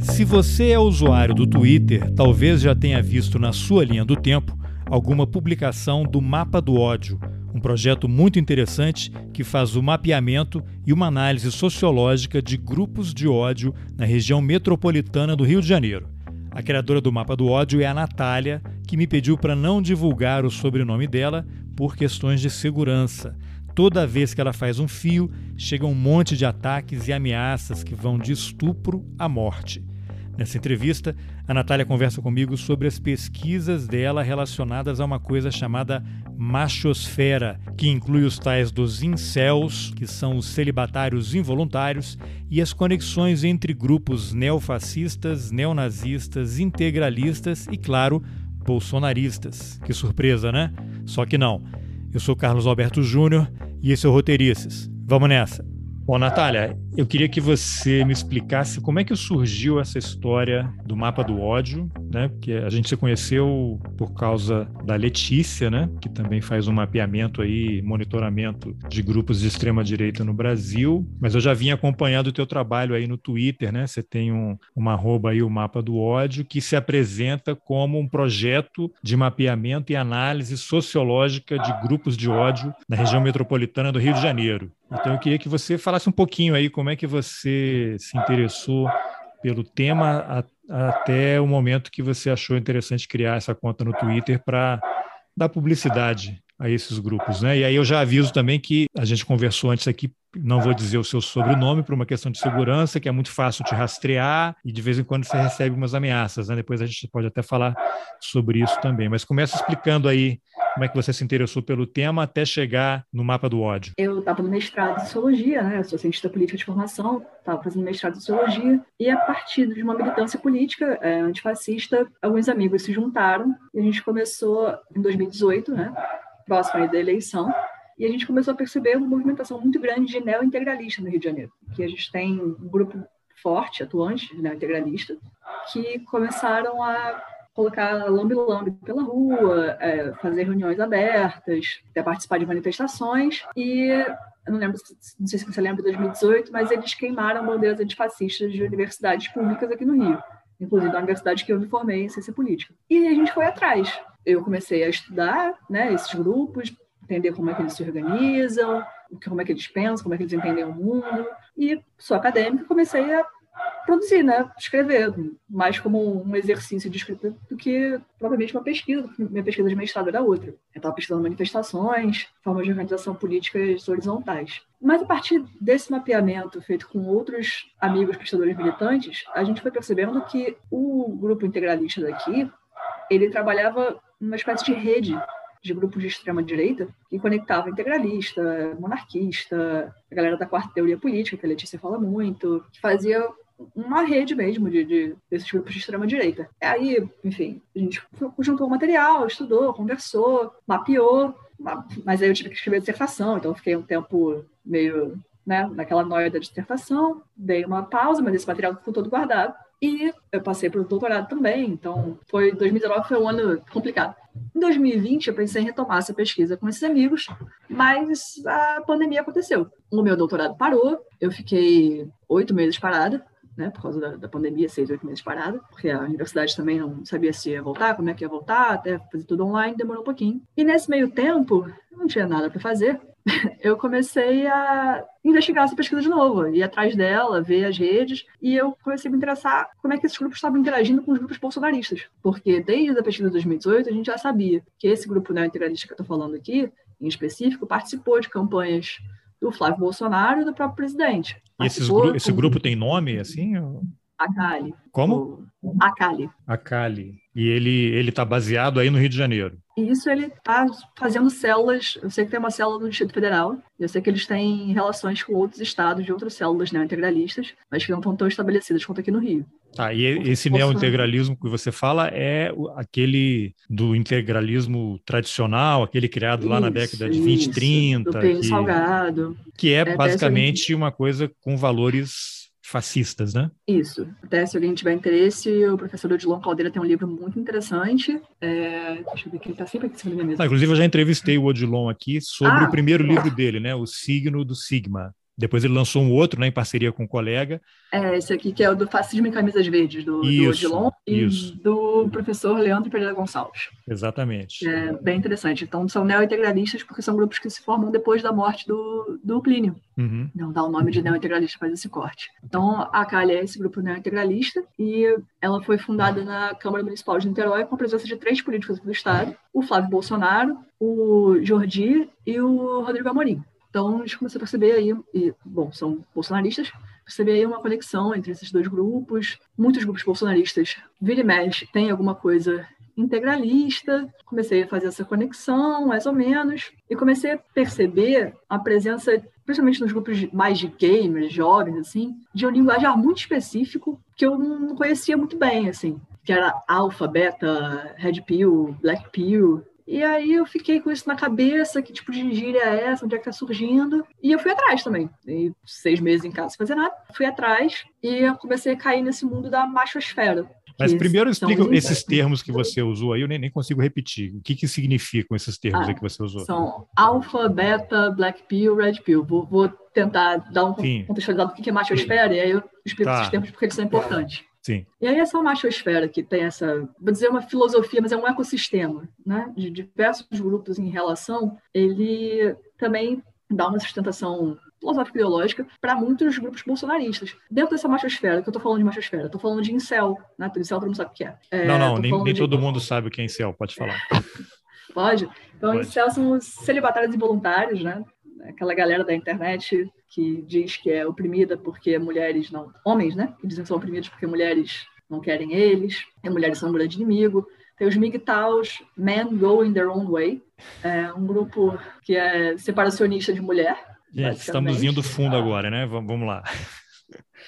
Se você é usuário do Twitter, talvez já tenha visto na sua linha do tempo alguma publicação do Mapa do Ódio, um projeto muito interessante que faz o mapeamento e uma análise sociológica de grupos de ódio na região metropolitana do Rio de Janeiro. A criadora do Mapa do Ódio é a Natália, que me pediu para não divulgar o sobrenome dela por questões de segurança. Toda vez que ela faz um fio, chega um monte de ataques e ameaças que vão de estupro à morte. Nessa entrevista, a Natália conversa comigo sobre as pesquisas dela relacionadas a uma coisa chamada machosfera, que inclui os tais dos incels, que são os celibatários involuntários, e as conexões entre grupos neofascistas, neonazistas, integralistas e, claro, bolsonaristas. Que surpresa, né? Só que não. Eu sou Carlos Alberto Júnior e esse é o Roteirices. Vamos nessa! Bom, Natália, eu queria que você me explicasse como é que surgiu essa história do mapa do ódio, né? Porque a gente se conheceu por causa da Letícia, né? Que também faz um mapeamento aí, monitoramento de grupos de extrema direita no Brasil. Mas eu já vinha acompanhando o teu trabalho aí no Twitter, né? Você tem um, uma arroba aí, o mapa do ódio, que se apresenta como um projeto de mapeamento e análise sociológica de grupos de ódio na região metropolitana do Rio de Janeiro. Então eu queria que você falasse um pouquinho aí como é que você se interessou pelo tema a, até o momento que você achou interessante criar essa conta no Twitter para dar publicidade a esses grupos, né? E aí eu já aviso também que a gente conversou antes aqui, não vou dizer o seu sobrenome por uma questão de segurança, que é muito fácil te rastrear e de vez em quando você recebe umas ameaças, né? Depois a gente pode até falar sobre isso também. Mas começa explicando aí como é que você se interessou pelo tema até chegar no mapa do ódio? Eu estava no mestrado em Sociologia, né? Eu sou cientista política de formação, estava fazendo mestrado em Sociologia, e a partir de uma militância política é, antifascista, alguns amigos se juntaram e a gente começou em 2018, né? Próximo da eleição, e a gente começou a perceber uma movimentação muito grande de neo-integralista no Rio de Janeiro, que a gente tem um grupo forte, atuante, neo-integralista, que começaram a colocar lambe-lambe pela rua, é, fazer reuniões abertas, até participar de manifestações. E não lembro, não sei se você lembra de 2018, mas eles queimaram bandeiras antifascistas de universidades públicas aqui no Rio, inclusive da universidade que eu me formei em ciência política. E a gente foi atrás. Eu comecei a estudar né, esses grupos, entender como é que eles se organizam, como é que eles pensam, como é que eles entendem o mundo. E sou acadêmica, comecei a produzir, né? Escrever, mais como um exercício de escrita do que propriamente uma pesquisa. Minha pesquisa de mestrado era outra. Eu estava pesquisando manifestações, formas de organização políticas horizontais. Mas a partir desse mapeamento feito com outros amigos pesquisadores militantes, a gente foi percebendo que o grupo integralista daqui, ele trabalhava numa espécie de rede de grupos de extrema direita que conectava integralista, monarquista, a galera da quarta teoria política, que a Letícia fala muito, que fazia uma rede mesmo de, de, desses grupos de extrema-direita. Aí, enfim, a gente juntou o material, estudou, conversou, mapeou, mas aí eu tive que escrever dissertação, então fiquei um tempo meio né, naquela noia da dissertação, dei uma pausa, mas esse material ficou todo guardado. E eu passei para o doutorado também, então foi 2019 foi um ano complicado. Em 2020 eu pensei em retomar essa pesquisa com esses amigos, mas a pandemia aconteceu. O meu doutorado parou, eu fiquei oito meses parada, né, por causa da, da, pandemia, seis, oito meses parada, porque a universidade também não sabia se ia voltar, como é que ia voltar, até fazer tudo online, demorou um pouquinho. E nesse meio tempo, não tinha nada para fazer, eu comecei a investigar essa pesquisa de novo, ir atrás dela, ver as redes, e eu comecei a me interessar como é que esses grupos estavam interagindo com os grupos bolsonaristas. Porque desde a pesquisa de 2018, a gente já sabia que esse grupo neo-integralista que eu estou falando aqui, em específico, participou de campanhas do Flávio Bolsonaro e do próprio presidente. E gru esse grupo tem nome, assim? Ou... Akali. Como? Akali. Akali. E ele ele está baseado aí no Rio de Janeiro. E isso ele está fazendo células. Eu sei que tem uma célula no Distrito Federal. Eu sei que eles têm relações com outros estados de outras células neointegralistas, mas que não estão tão estabelecidas quanto aqui no Rio. Tá, e esse neointegralismo que você fala é aquele do integralismo tradicional, aquele criado isso, lá na década de 20, isso, 30. Do que, salgado. Que é, é basicamente uma coisa com valores fascistas, né? Isso. Até se alguém tiver interesse, o professor Odilon Caldeira tem um livro muito interessante. É... Deixa eu ver que ele está sempre aqui em cima da minha mesa. Ah, inclusive, eu já entrevistei o Odilon aqui sobre ah, o primeiro livro dele, né? O Signo do Sigma. Depois ele lançou um outro, né, em parceria com um colega. É, esse aqui que é o do Fascismo em Camisas Verdes, do, isso, do Odilon, e isso. do professor Leandro Pereira Gonçalves. Exatamente. É bem interessante. Então, são neo-integralistas porque são grupos que se formam depois da morte do, do Plínio. Uhum. Não dá o nome de neo-integralista, faz esse corte. Então, a Cali é esse grupo neo-integralista e ela foi fundada na Câmara Municipal de Niterói com a presença de três políticos do Estado, o Flávio Bolsonaro, o Jordi e o Rodrigo Amorim. Então, a gente a perceber aí, e, bom, são bolsonaristas, perceber aí uma conexão entre esses dois grupos. Muitos grupos bolsonaristas, vira e mexe, tem alguma coisa integralista. Comecei a fazer essa conexão, mais ou menos, e comecei a perceber a presença, principalmente nos grupos mais de gamers, jovens, assim, de um linguajar muito específico que eu não conhecia muito bem, assim, que era alfa, beta, red pill, black pill, e aí eu fiquei com isso na cabeça, que tipo de gíria é essa, onde é que tá surgindo. E eu fui atrás também. E seis meses em casa sem fazer nada. Fui atrás e eu comecei a cair nesse mundo da machosfera. Mas primeiro explica esses termos que você usou aí, eu nem, nem consigo repetir. O que, que significam esses termos ah, aí que você usou? São alfa, beta, black pill, red pill. Vou, vou tentar dar um Sim. contextualizado do que é machosfera, e aí eu explico tá. esses termos porque eles são importantes. Sim. E aí essa machosfera que tem essa, vou dizer uma filosofia, mas é um ecossistema, né, de diversos grupos em relação, ele também dá uma sustentação filosófica ideológica para muitos grupos bolsonaristas. Dentro dessa machosfera, que eu estou falando de machosfera, estou falando de incel, né? Incel todo mundo sabe o que é. é não, não, nem, nem de... todo mundo sabe o que é incel, pode falar. pode? Então, pode. incel são os celibatários involuntários, né? Aquela galera da internet que diz que é oprimida porque mulheres não. Homens, né? Que dizem que são oprimidos porque mulheres não querem eles, e mulheres são um grande inimigo. Tem os MGTOWs, Men Going Their Own Way, é um grupo que é separacionista de mulher. Gente, estamos indo fundo agora, né? Vamos lá.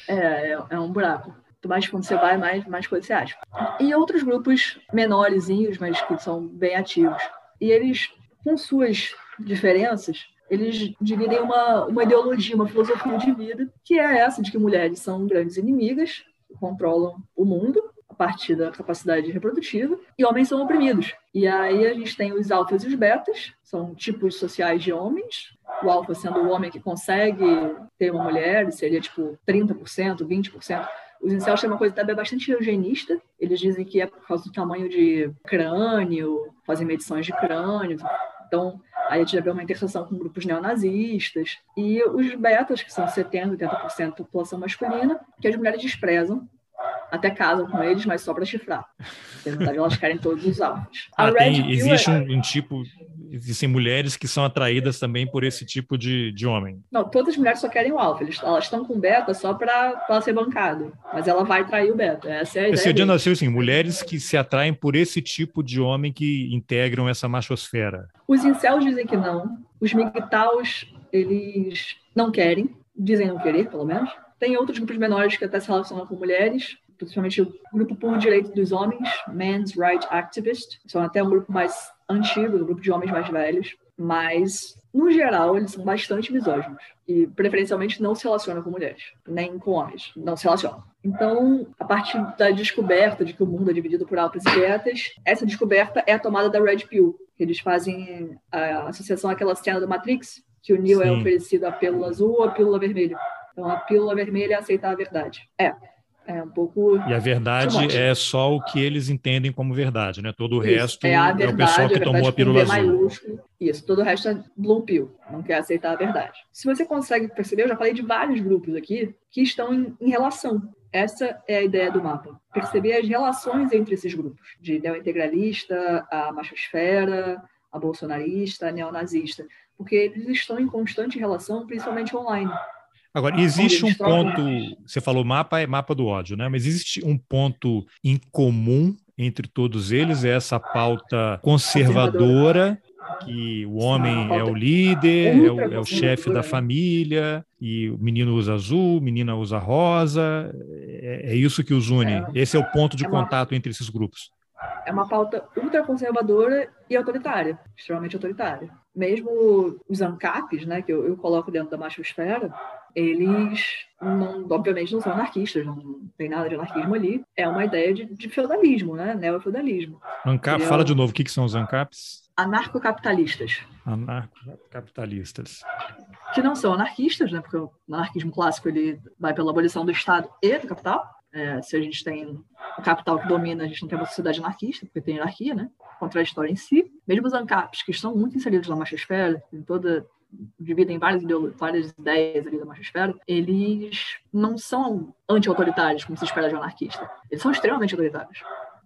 É, é, é um buraco. Mais fundo você vai, mais, mais coisa você acha. E outros grupos menorzinhos, mas que são bem ativos. E eles, com suas diferenças, eles dividem uma, uma ideologia, uma filosofia de vida, que é essa de que mulheres são grandes inimigas, controlam o mundo a partir da capacidade reprodutiva, e homens são oprimidos. E aí a gente tem os alfas e os betas, são tipos sociais de homens, o alfa sendo o homem que consegue ter uma mulher, seria tipo 30%, 20%. Os incels têm uma coisa também bastante eugenista. Eles dizem que é por causa do tamanho de crânio, fazem medições de crânio. Então, a gente já vê uma interseção com grupos neonazistas. E os betas, que são 70%, 80% da população masculina, que as mulheres desprezam, até casam com eles, mas só para chifrar. Verdade, elas querem todos os alvos. Ah, tem, existe é... um, um, tipo, existem mulheres que são atraídas também por esse tipo de, de homem. Não, todas as mulheres só querem o alfa. Elas estão com beta só para ser bancada. Mas ela vai trair o beta. Essa é a ideia. Esse nasceu assim, mulheres que se atraem por esse tipo de homem que integram essa machosfera. Os incels dizem que não. Os migtaus, eles não querem. Dizem não querer, pelo menos. Tem outros grupos menores que até se relacionam com mulheres principalmente o grupo por direito dos homens, Men's Right Activist, são até um grupo mais antigo, um grupo de homens mais velhos, mas no geral eles são bastante misóginos e preferencialmente não se relacionam com mulheres, nem com homens, não se relacionam. Então, a partir da descoberta de que o mundo é dividido por altas e betas, essa descoberta é a tomada da Red Pill, que eles fazem a associação àquela cena do Matrix, que o Neo é oferecido a pílula azul ou a pílula vermelha. Então, a pílula vermelha é aceitar a verdade. É, é um pouco. E a verdade é só o que eles entendem como verdade, né? Todo o Isso, resto é, verdade, é, o pessoal que tomou a pílula azul. Maiúsculo. Isso, todo o resto é blue pill, não quer aceitar a verdade. Se você consegue perceber, eu já falei de vários grupos aqui que estão em, em relação. Essa é a ideia do mapa. Perceber as relações entre esses grupos, de neointegralista, a machosfera, a bolsonarista, a neonazista, porque eles estão em constante relação, principalmente online. Agora, existe um ponto, você falou mapa, é mapa do ódio, né? Mas existe um ponto em comum entre todos eles, é essa pauta conservadora que o homem é o líder, é o, é o chefe da família, e o menino usa azul, menina usa rosa. É, é isso que os une. É, Esse é o ponto de é contato entre esses grupos. É uma pauta ultraconservadora e autoritária, extremamente autoritária. Mesmo os ANCAPs, né, que eu, eu coloco dentro da machosfera, eles não, obviamente não são anarquistas, não tem nada de anarquismo ali. É uma ideia de, de feudalismo, né? Neofeudalismo. ANCAP, fala de novo, o que, que são os ANCAPs? Anarcocapitalistas. Anarcocapitalistas. Que não são anarquistas, né? Porque o anarquismo clássico ele vai pela abolição do Estado e do capital. É, se a gente tem o capital que domina, a gente não tem uma sociedade anarquista, porque tem anarquia, né? Contra a história em si. Mesmo os ANCAPs, que estão muito inseridos na machosfera, em toda dividem várias, várias ideias ali da machosfera, eles não são anti-autoritários, como se espera de um anarquista. Eles são extremamente autoritários.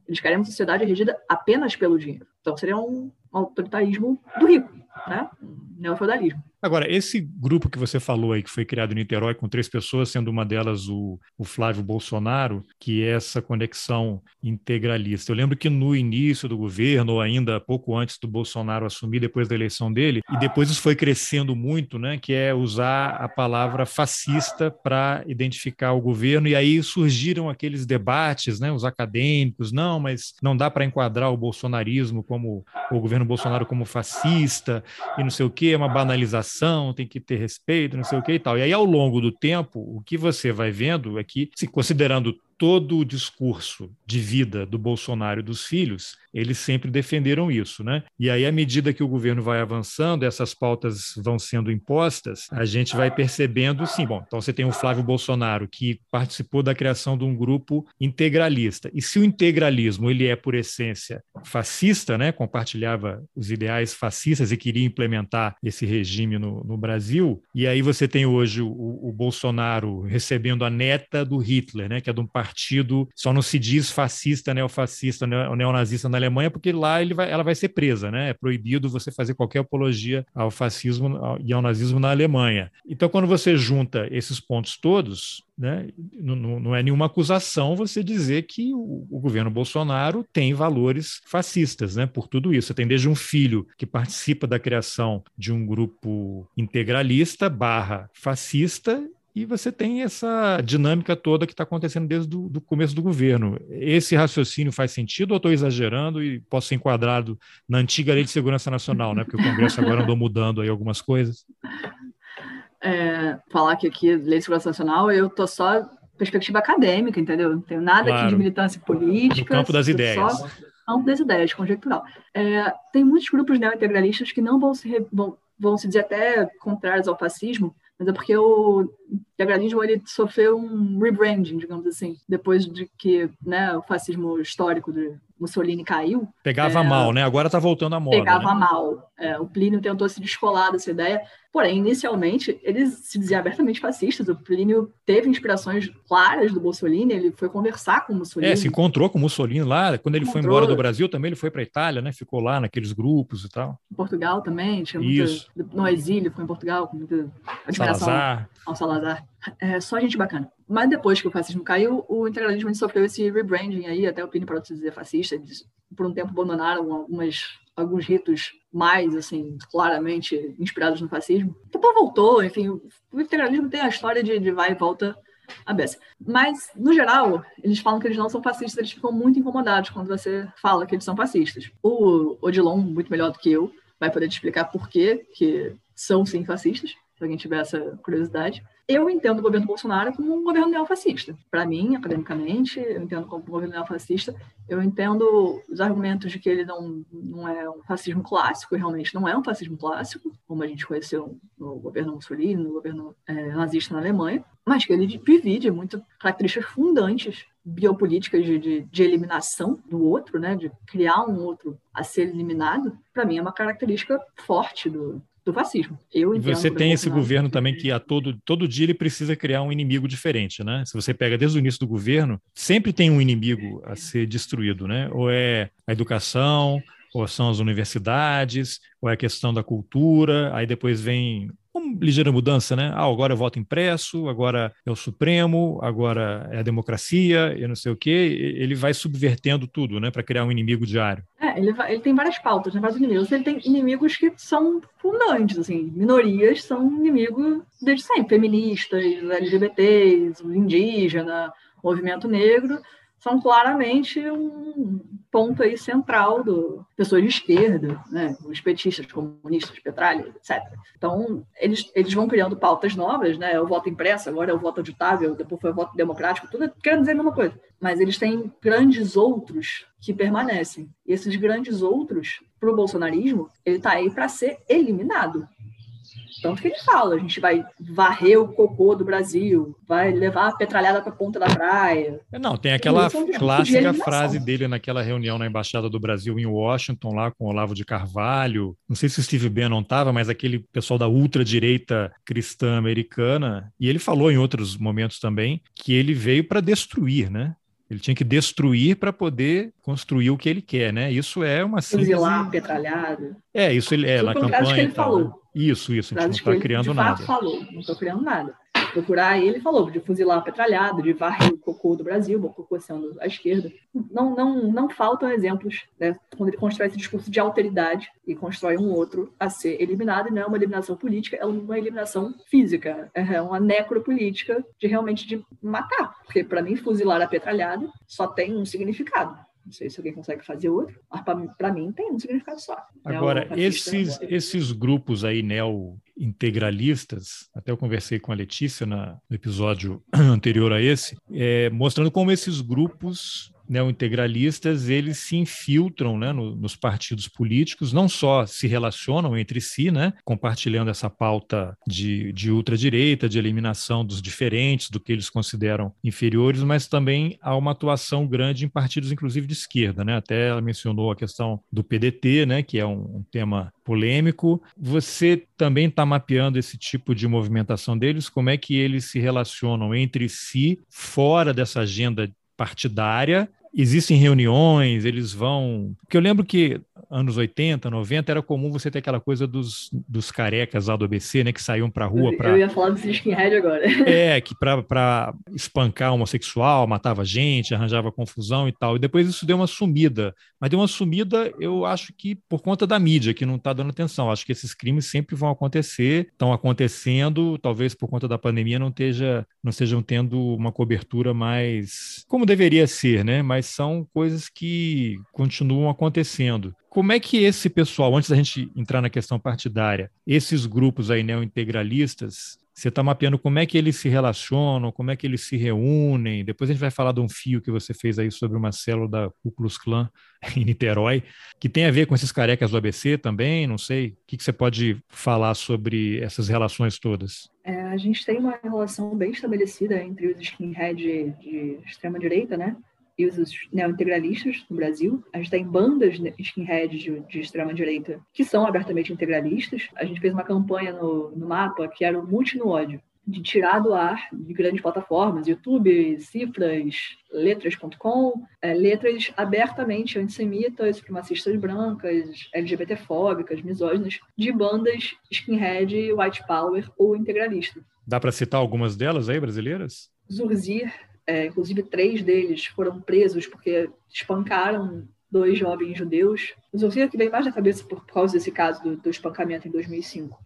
Eles querem uma sociedade regida apenas pelo dinheiro. Então seria um autoritarismo do rico, né? Um neofeudalismo. Agora, esse grupo que você falou aí, que foi criado em Niterói com três pessoas, sendo uma delas o, o Flávio Bolsonaro, que é essa conexão integralista. Eu lembro que no início do governo, ou ainda pouco antes do Bolsonaro assumir, depois da eleição dele, e depois isso foi crescendo muito, né, que é usar a palavra fascista para identificar o governo, e aí surgiram aqueles debates, né, os acadêmicos, não, mas não dá para enquadrar o bolsonarismo como, o governo Bolsonaro como fascista, e não sei o que, é uma banalização tem que ter respeito, não sei o que e tal. E aí, ao longo do tempo, o que você vai vendo é que, se considerando todo o discurso de vida do Bolsonaro e dos filhos, eles sempre defenderam isso, né? E aí, à medida que o governo vai avançando, essas pautas vão sendo impostas, a gente vai percebendo, sim, bom, então você tem o Flávio Bolsonaro, que participou da criação de um grupo integralista. E se o integralismo, ele é, por essência, fascista, né? Compartilhava os ideais fascistas e queria implementar esse regime no, no Brasil, e aí você tem hoje o, o Bolsonaro recebendo a neta do Hitler, né? Que é de um partido, só não se diz fascista, neofascista, neonazista na Alemanha, porque lá ele vai, ela vai ser presa, né? É proibido você fazer qualquer apologia ao fascismo e ao nazismo na Alemanha. Então, quando você junta esses pontos todos, né, não, não, é nenhuma acusação você dizer que o, o, governo Bolsonaro tem valores fascistas, né? Por tudo isso, você tem desde um filho que participa da criação de um grupo integralista barra fascista e você tem essa dinâmica toda que está acontecendo desde o começo do governo. Esse raciocínio faz sentido ou estou exagerando e posso ser enquadrado na antiga Lei de Segurança Nacional, né? porque o Congresso agora andou mudando aí algumas coisas? É, falar que aqui, Lei de Segurança Nacional, eu estou só perspectiva acadêmica, entendeu? Não tenho nada claro. aqui de militância política. No campo das ideias. Só campo das ideias, conjectural. É, tem muitos grupos neointegralistas que não vão se, vão, vão se dizer até contrários ao fascismo, mas é porque o integralismo ele sofreu um rebranding, digamos assim, depois de que né, o fascismo histórico de Mussolini caiu. Pegava é, mal, né? Agora está voltando à moda. Pegava né? mal. É, o Plínio tentou se descolar dessa ideia, porém, inicialmente, ele se dizia abertamente fascistas. O Plínio teve inspirações claras do Mussolini, ele foi conversar com o Mussolini. É, se encontrou com o Mussolini lá. Quando ele encontrou. foi embora do Brasil também, ele foi para a Itália, né? Ficou lá naqueles grupos e tal. Em Portugal também, tinha Isso. no exílio, foi em Portugal, com muita admiração Salazar. ao Salazar. É, só gente bacana. Mas depois que o fascismo caiu, o integralismo sofreu esse rebranding aí, até o Pini se dizer fascista, eles, por um tempo abandonaram algumas, alguns ritos mais, assim, claramente inspirados no fascismo. Depois voltou, enfim, o integralismo tem a história de, de vai e volta a beça. Mas, no geral, eles falam que eles não são fascistas, eles ficam muito incomodados quando você fala que eles são fascistas. O Odilon, muito melhor do que eu, vai poder te explicar por quê que são sim fascistas, se alguém tiver essa curiosidade. Eu entendo o governo Bolsonaro como um governo neofascista. Para mim, academicamente, eu entendo como um governo neofascista. Eu entendo os argumentos de que ele não, não é um fascismo clássico, realmente não é um fascismo clássico, como a gente conheceu no governo Mussolini, no governo é, nazista na Alemanha, mas que ele divide muito características fundantes biopolíticas de, de, de, eliminação do outro, né, de criar um outro a ser eliminado, para mim é uma característica forte do, do fascismo. Eu e você tem esse governo também que a todo, todo dia ele precisa criar um inimigo diferente, né? Se você pega desde o início do governo, sempre tem um inimigo a ser destruído, né? Ou é a educação, ou são as universidades, ou é a questão da cultura, aí depois vem uma ligeira mudança, né? Ah, agora é voto impresso, agora é o Supremo, agora é a democracia, e não sei o quê. Ele vai subvertendo tudo, né, para criar um inimigo diário. Ele, ele tem várias pautas, né, vários inimigos. Ele tem inimigos que são fundantes, assim, minorias são inimigos desde sempre, feministas, LGBTs, indígena, movimento negro são claramente um ponto aí central do pessoas de esquerda, né, os petistas, comunistas, petralha, etc. Então, eles, eles vão criando pautas novas, né, é o voto impresso, agora é o voto auditável, depois foi o voto democrático, tudo querendo dizer a mesma coisa. Mas eles têm grandes outros que permanecem. E esses grandes outros, para o bolsonarismo, ele está aí para ser eliminado. Tanto que ele fala, a gente vai varrer o cocô do Brasil, vai levar a petralhada para a ponta da praia. É, não, tem aquela clássica frase dele naquela reunião na Embaixada do Brasil em Washington, lá com Olavo de Carvalho. Não sei se o Steve Bannon estava, mas aquele pessoal da ultradireita cristã americana. E ele falou em outros momentos também que ele veio para destruir, né? Ele tinha que destruir para poder construir o que ele quer, né? Isso é uma síntese... Fuzilar, petralhado. É, isso ele é, na campanha que ele falou. Isso, isso, a gente não está criando de nada. Fato falou, não estou criando nada. Procurar ele falou de fuzilar petralhado, de varrer o cocô do Brasil, o cocô sendo à esquerda. Não, não, não faltam exemplos, né? Quando ele constrói esse discurso de alteridade e constrói um outro a ser eliminado, e não é uma eliminação política, é uma eliminação física, é uma necropolítica de realmente de matar. Porque, para mim, fuzilar a petralhada só tem um significado não sei se alguém consegue fazer outro, mas para mim tem um significado só. Agora, esses, esses grupos aí neo-integralistas, até eu conversei com a Letícia na, no episódio anterior a esse, é, mostrando como esses grupos neointegralistas eles se infiltram né, no, nos partidos políticos, não só se relacionam entre si, né, compartilhando essa pauta de, de ultradireita, de eliminação dos diferentes, do que eles consideram inferiores, mas também há uma atuação grande em partidos, inclusive de esquerda. Né? Até ela mencionou a questão do PDT, né, que é um, um tema polêmico. Você também está mapeando esse tipo de movimentação deles? Como é que eles se relacionam entre si, fora dessa agenda partidária. Existem reuniões, eles vão. Porque eu lembro que anos 80, 90, era comum você ter aquela coisa dos, dos carecas lá do ABC, né, que saíam pra rua para Eu ia falar dos skinhead agora. É, que para espancar homossexual, matava gente, arranjava confusão e tal. E depois isso deu uma sumida. Mas deu uma sumida, eu acho que por conta da mídia, que não está dando atenção. Acho que esses crimes sempre vão acontecer, estão acontecendo, talvez por conta da pandemia não, esteja, não estejam tendo uma cobertura mais como deveria ser, né? Mas são coisas que continuam acontecendo. Como é que esse pessoal, antes da gente entrar na questão partidária, esses grupos aí neointegralistas, você está mapeando como é que eles se relacionam, como é que eles se reúnem. Depois a gente vai falar de um fio que você fez aí sobre uma célula da Ku Klux Klan em Niterói, que tem a ver com esses carecas do ABC também, não sei. O que, que você pode falar sobre essas relações todas? É, a gente tem uma relação bem estabelecida entre os skinhead de extrema-direita, né? E os neointegralistas no Brasil. A gente tem bandas skinheads de, de extrema-direita que são abertamente integralistas. A gente fez uma campanha no, no mapa que era o Multi no ódio, de tirar do ar de grandes plataformas, YouTube, cifras, letras.com, é, letras abertamente antissemitas, supremacistas brancas, LGBTfóbicas, misóginas, de bandas skinhead, white power ou integralista. Dá para citar algumas delas aí, brasileiras? Zurzir, é, inclusive, três deles foram presos porque espancaram dois jovens judeus. Sei que vem mais na cabeça por causa desse caso do, do espancamento em 2005.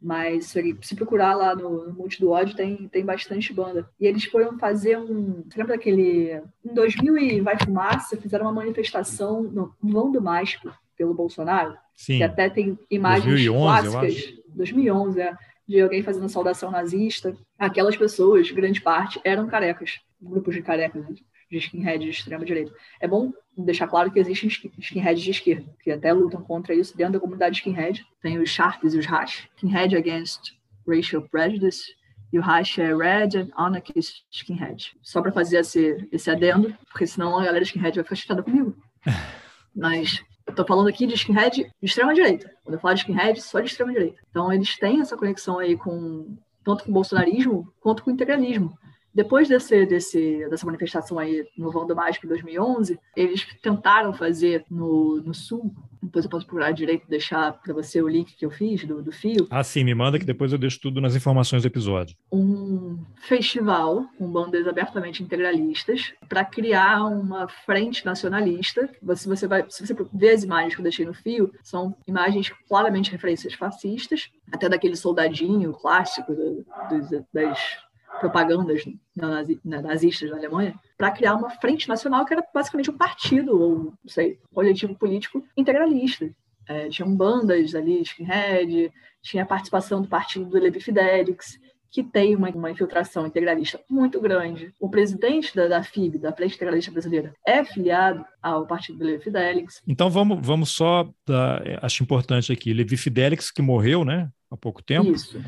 Mas se procurar lá no, no Multi do Ódio, tem, tem bastante banda. E eles foram fazer um. Você lembra daquele. Em 2000 e Vai Fumaça, fizeram uma manifestação no Vão do MASP pelo Bolsonaro. Sim. Que até tem imagens 2011, clássicas. 2011, é. De alguém fazendo saudação nazista. Aquelas pessoas, grande parte, eram carecas grupos de carecas, de skinheads de extrema-direita. É bom deixar claro que existem skinheads de esquerda, que até lutam contra isso dentro da comunidade skinhead. Tem os Sharps e os Hash. Skinhead Against Racial Prejudice. E o hash é Red and Anarchist Skinhead. Só para fazer esse, esse adendo, porque senão a galera skinhead vai ficar chateada comigo. Mas eu tô falando aqui de skinhead de extrema-direita. Quando eu falo de skinhead, só de extrema-direita. Então eles têm essa conexão aí com tanto com o bolsonarismo quanto com o integralismo Depois desse, desse, dessa manifestação aí no Vão do Mágico em 2011, eles tentaram fazer no, no Sul, depois eu posso procurar direito deixar para você o link que eu fiz do, do fio. Ah, sim, me manda que depois eu deixo tudo nas informações do episódio. Um festival com bandas abertamente integralistas para criar uma frente nacionalista. Se você vai, se você ver as imagens que eu deixei no fio, são imagens claramente referências fascistas, até daquele soldadinho clássico do, do, das propagandas nazistas na Alemanha, para criar uma frente nacional que era basicamente um partido, ou não sei, coletivo político integralista. É, tinham bandas ali, skinhead, tinha a participação do partido do Levi Fidelix, que tem uma, uma, infiltração integralista muito grande. O presidente da, da FIB, da Frente Integralista Brasileira, é filiado ao partido do Levi Fidelix. Então vamos, vamos só, dar, acho importante aqui, Levi Fidelix que morreu, né, há pouco tempo. Isso.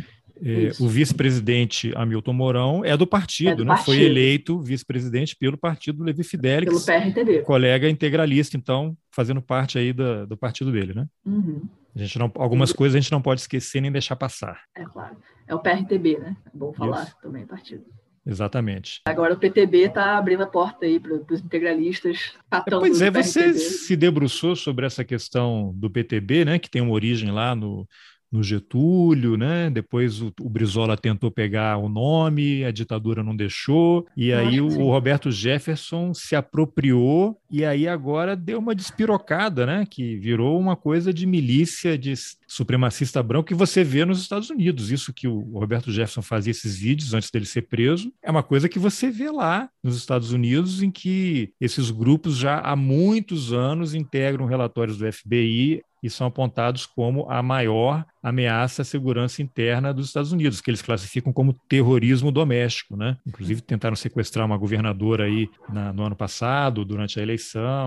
É, o vice-presidente Hamilton Mourão é do partido, é do né? Partido. Foi eleito vice-presidente pelo partido Levi Fidelix, pelo PRTB. colega integralista, então fazendo parte aí do, do partido dele, né? Uhum. A gente não, algumas coisas a gente não pode esquecer nem deixar passar. É claro. É o PRTB, né? É bom falar Isso. também partido. Exatamente. Agora o PTB está abrindo a porta aí para os integralistas. Pois é, você se debruçou sobre essa questão do PTB, né, que tem uma origem lá no, no Getúlio, né? Depois o, o, Brizola tentou pegar o nome, a ditadura não deixou, e aí o, o, Roberto Jefferson se apropriou e aí agora deu uma despirocada, né? Que virou uma coisa de milícia, de supremacista branco que você vê nos Estados Unidos. Isso que o Roberto Jefferson fazia esses vídeos antes dele ser preso, é uma coisa que você vê lá nos Estados Unidos, em que esses grupos já há muitos anos integram relatórios do FBI e são apontados como a maior ameaça à segurança interna dos Estados Unidos, que eles classificam como terrorismo doméstico, né? Inclusive tentaram sequestrar uma governadora aí na, no ano passado, durante a eleição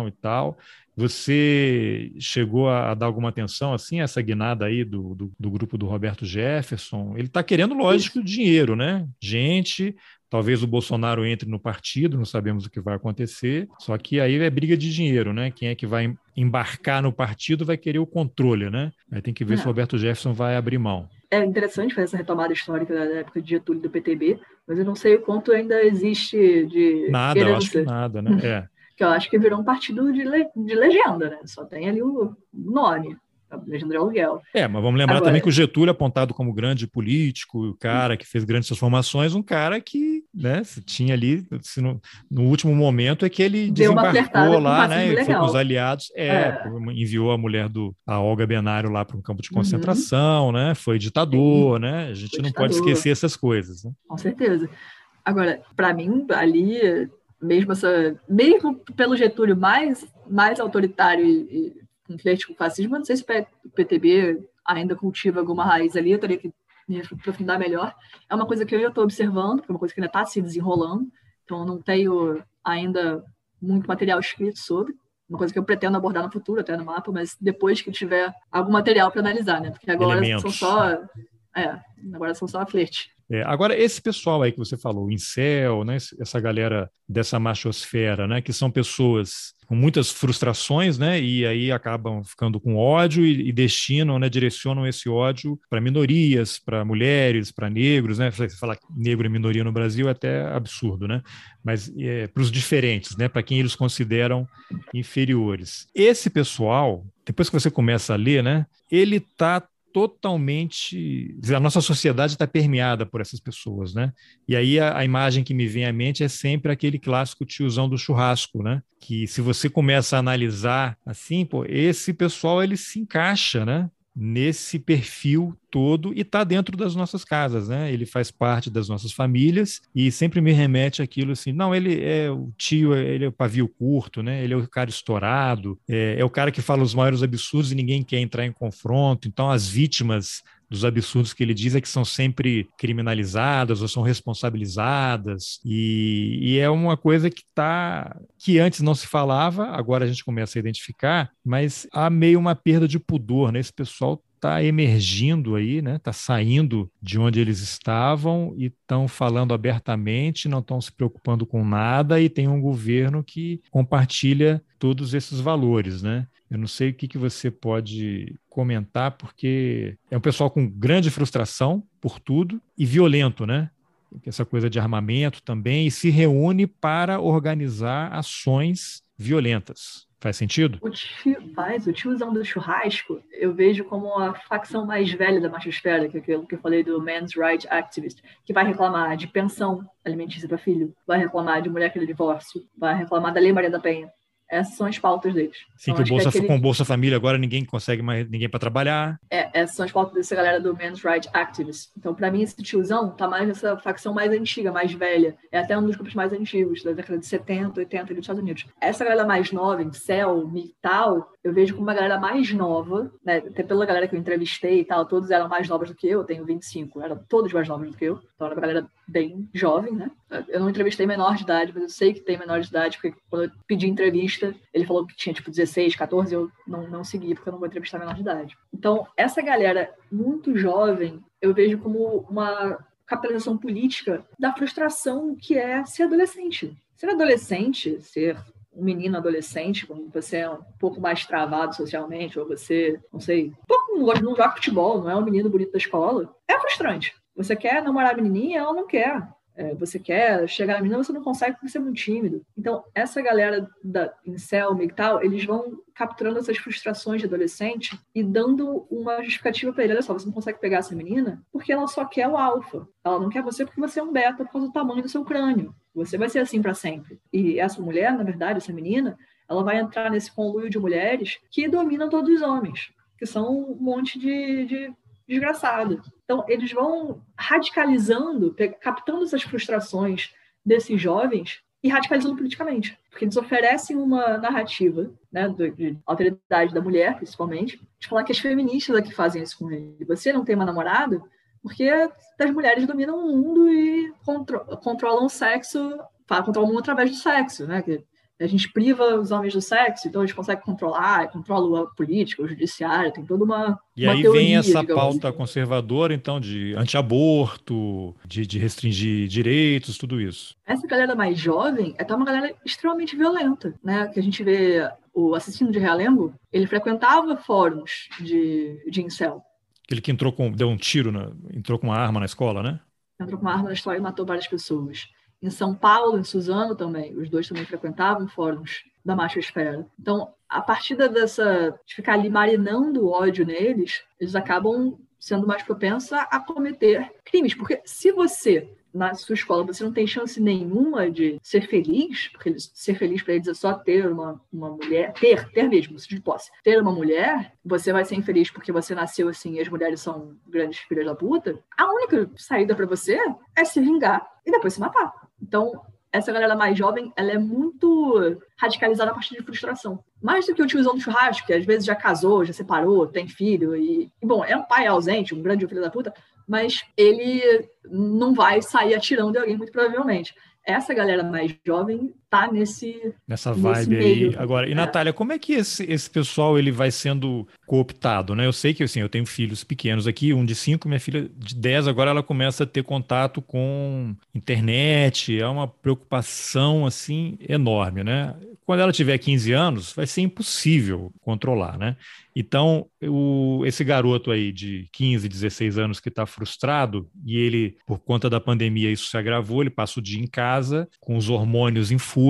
e tal. Você chegou a, a, dar alguma atenção assim essa guinada aí do, do, do grupo do Roberto Jefferson? Ele está querendo, lógico, dinheiro, né? Gente, talvez o Bolsonaro entre no partido, não sabemos o que vai acontecer. Só que aí é briga de dinheiro, né? Quem é que vai embarcar no partido vai querer o controle, né? Aí tem que ver é. se o Roberto Jefferson vai abrir mão. É interessante fazer essa retomada histórica da época de Getúlio do PTB, mas eu não sei o quanto ainda existe de. Nada, eu acho que nada, né? É que eu acho que virou um partido de, le de legenda, né? Só tem ali o nome. A legenda de aluguel. É, mas vamos lembrar Agora, também que o Getúlio apontado como grande político, o cara que fez grandes transformações, um cara que, né, tinha ali, no, no, último momento é que ele desembarcou lá, né, e foi com os aliados, é, é, enviou a mulher do, a Olga Benário lá para um campo de uhum. concentração, uhum. né, foi ditador, Sim. né, a gente foi não ditador. pode esquecer essas coisas. Né? Com certeza. Agora, para mim, ali mesmo essa, mesmo pelo Getúlio mais mais autoritário e, e flerte com o fascismo, não sei se o PTB ainda cultiva alguma raiz ali, eu teria que me aprofundar melhor. É uma coisa que eu estou observando, é uma coisa que ainda está se desenrolando, então não tenho ainda muito material escrito sobre. Uma coisa que eu pretendo abordar no futuro, até no mapa, mas depois que tiver algum material para analisar, né? Porque agora Elementos. são só. É, agora são só flerte. É, agora, esse pessoal aí que você falou, o incel, né, essa galera dessa machosfera, né, que são pessoas com muitas frustrações, né, e aí acabam ficando com ódio e, e destinam, né, direcionam esse ódio para minorias, para mulheres, para negros, né, falar negro é minoria no Brasil é até absurdo, né, mas é, para os diferentes, né, para quem eles consideram inferiores. Esse pessoal, depois que você começa a ler, né, ele está totalmente. A nossa sociedade está permeada por essas pessoas, né? E aí a, a, imagem que me vem à mente é sempre aquele clássico tiozão do churrasco, né? Que se você começa a analisar assim, pô, esse pessoal ele se encaixa, né? Nesse perfil todo e está dentro das nossas casas, né? Ele faz parte das nossas famílias e sempre me remete aquilo assim, não, ele é o tio, ele é o pavio curto, né? Ele é o cara estourado, é, é o cara que fala os maiores absurdos e ninguém quer entrar em confronto. Então as vítimas dos absurdos que ele diz é que são sempre criminalizadas ou são responsabilizadas e, e é uma coisa que tá que antes não se falava, agora a gente começa a identificar, mas há meio uma perda de pudor, né? Esse pessoal está emergindo aí, né? Está saindo de onde eles estavam e estão falando abertamente, não estão se preocupando com nada e tem um governo que compartilha todos esses valores, né? Eu não sei o que, que você pode comentar, porque é um pessoal com grande frustração por tudo e violento, né? essa coisa de armamento também, e se reúne para organizar ações violentas. Faz sentido? O tio, faz. O tiozão do churrasco, eu vejo como a facção mais velha da machosfera, que é aquilo que eu falei do Men's Rights Activist, que vai reclamar de pensão alimentícia para filho, vai reclamar de mulher que é divórcio, vai reclamar da Lei Maria da Penha, essas são as pautas deles. Sim, então, que o Bolsa, que é aquele... com o Bolsa Família agora ninguém consegue mais ninguém para trabalhar. É, essas são as pautas dessa galera do Men's Rights Activists. Então, para mim, esse tiozão tá mais nessa facção mais antiga, mais velha. É até um dos grupos mais antigos, da década de 70, 80 dos Estados Unidos. Essa galera mais nova, em Cell, tal, eu vejo como uma galera mais nova, né? Até pela galera que eu entrevistei e tal, todos eram mais novos do que eu, eu tenho 25, eram todos mais novos do que eu. Então, era uma galera bem jovem, né? Eu não entrevistei menor de idade, mas eu sei que tem menor de idade, porque quando eu pedi entrevista, ele falou que tinha tipo 16, 14, eu não, não segui, porque eu não vou entrevistar menor de idade. Então, essa galera muito jovem, eu vejo como uma capitalização política da frustração que é ser adolescente. Ser adolescente, ser um menino adolescente, como você é um pouco mais travado socialmente, ou você, não sei, um pouco não, não joga futebol, não é um menino bonito da escola, é frustrante. Você quer namorar a menininha, ela não quer. É, você quer chegar na menina, você não consegue porque você é muito tímido. Então, essa galera da Incel, tal, eles vão capturando essas frustrações de adolescente e dando uma justificativa para ele. Olha só, você não consegue pegar essa menina porque ela só quer o alfa. Ela não quer você porque você é um beta por causa do tamanho do seu crânio. Você vai ser assim para sempre. E essa mulher, na verdade, essa menina, ela vai entrar nesse conluio de mulheres que dominam todos os homens, que são um monte de, de desgraçado. Então, eles vão radicalizando, captando essas frustrações desses jovens e radicalizando politicamente. Porque eles oferecem uma narrativa, né, de alteridade da mulher, principalmente, de falar que as feministas é que fazem isso com ele. Você não tem uma namorada porque as mulheres dominam o mundo e contro controlam o sexo, controlam o mundo através do sexo, né? A gente priva os homens do sexo, então a gente consegue controlar, controla a política, o judiciário, tem toda uma. E uma aí teoria, vem essa pauta assim. conservadora, então, de anti-aborto, de, de, restringir direitos, tudo isso. Essa galera mais jovem é uma galera extremamente violenta, né? Que a gente vê o assassino de Realengo, ele frequentava fóruns de, de incel. Aquele que entrou com, deu um tiro, na, entrou com uma arma na escola, né? Entrou com uma arma na escola e matou várias pessoas em São Paulo, em Suzano também. Os dois também frequentavam fóruns da machosfera. Então, a partir dessa de ficar ali marinando o ódio neles, eles acabam sendo mais propensos a cometer crimes, porque se você na sua escola você não tem chance nenhuma de ser feliz, porque ser feliz para eles é só ter uma, uma mulher, ter, ter mesmo, de posse, ter uma mulher, você vai ser infeliz porque você nasceu assim e as mulheres são grandes filhas da puta, a única saída para você é se vingar e depois se matar. Então, essa galera mais jovem, ela é muito radicalizada a partir de frustração. Mais do que o tiozão do churrasco, que às vezes já casou, já separou, tem filho, e, e bom, é um pai ausente, um grande filho da puta, mas ele não vai sair atirando de alguém, muito provavelmente essa galera mais jovem tá nesse nessa vibe nesse aí agora e é. Natália como é que esse, esse pessoal ele vai sendo cooptado né? Eu sei que assim eu tenho filhos pequenos aqui um de cinco minha filha de dez agora ela começa a ter contato com internet é uma preocupação assim enorme né? Quando ela tiver 15 anos vai ser impossível controlar né? Então, o, esse garoto aí de 15, 16 anos que está frustrado, e ele, por conta da pandemia, isso se agravou, ele passa o dia em casa, com os hormônios em fúria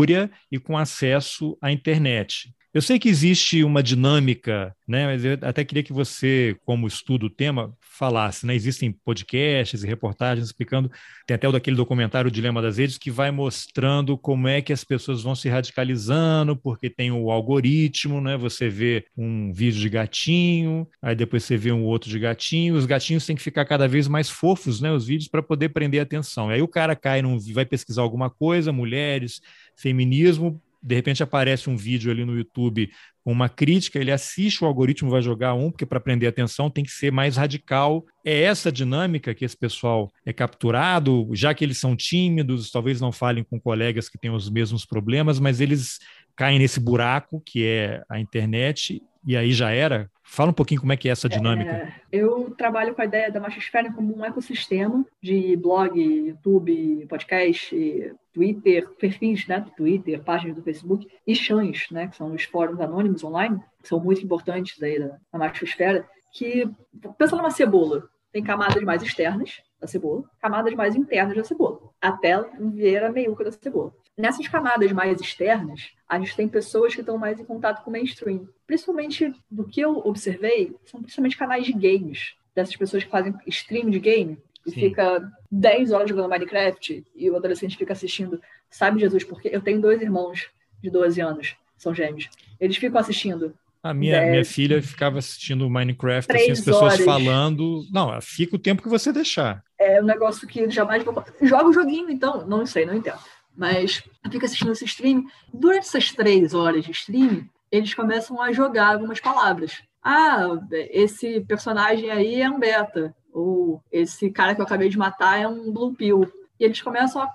e com acesso à internet. Eu sei que existe uma dinâmica, né? Mas eu até queria que você, como estuda o tema, falasse, né? Existem podcasts e reportagens explicando, tem até o daquele documentário o Dilema das Redes que vai mostrando como é que as pessoas vão se radicalizando, porque tem o algoritmo, né? Você vê um vídeo de gatinho, aí depois você vê um outro de gatinho, os gatinhos têm que ficar cada vez mais fofos, né? Os vídeos para poder prender a atenção. E aí o cara cai num vai pesquisar alguma coisa, mulheres, feminismo, de repente aparece um vídeo ali no YouTube com uma crítica, ele assiste, o algoritmo vai jogar um, porque para prender atenção tem que ser mais radical. É essa dinâmica que esse pessoal é capturado, já que eles são tímidos, talvez não falem com colegas que têm os mesmos problemas, mas eles caem nesse buraco que é a internet, e aí já era? Fala um pouquinho como é que é essa dinâmica. É, eu trabalho com a ideia da Machosfera como um ecossistema de blog, YouTube, podcast, Twitter, perfis né, do Twitter, páginas do Facebook e chãs, né, que são os fóruns anônimos online, que são muito importantes aí da, da Machosfera, que, pensa numa cebola, tem camadas mais externas, da cebola, camadas mais internas da cebola, até ver a meiuca da cebola. Nessas camadas mais externas, a gente tem pessoas que estão mais em contato com o mainstream. Principalmente do que eu observei, são principalmente canais de games, dessas pessoas que fazem stream de game e Sim. fica 10 horas jogando Minecraft e o adolescente fica assistindo. Sabe, Jesus, porque eu tenho dois irmãos de 12 anos, são gêmeos. Eles ficam assistindo a minha, minha filha ficava assistindo Minecraft, assim, as pessoas horas. falando. Não, fica o tempo que você deixar. É um negócio que jamais vou. Joga o joguinho, então. Não sei, não entendo. Mas fica assistindo esse stream. Durante essas três horas de stream, eles começam a jogar algumas palavras. Ah, esse personagem aí é um beta. Ou esse cara que eu acabei de matar é um blue pill. E eles começam a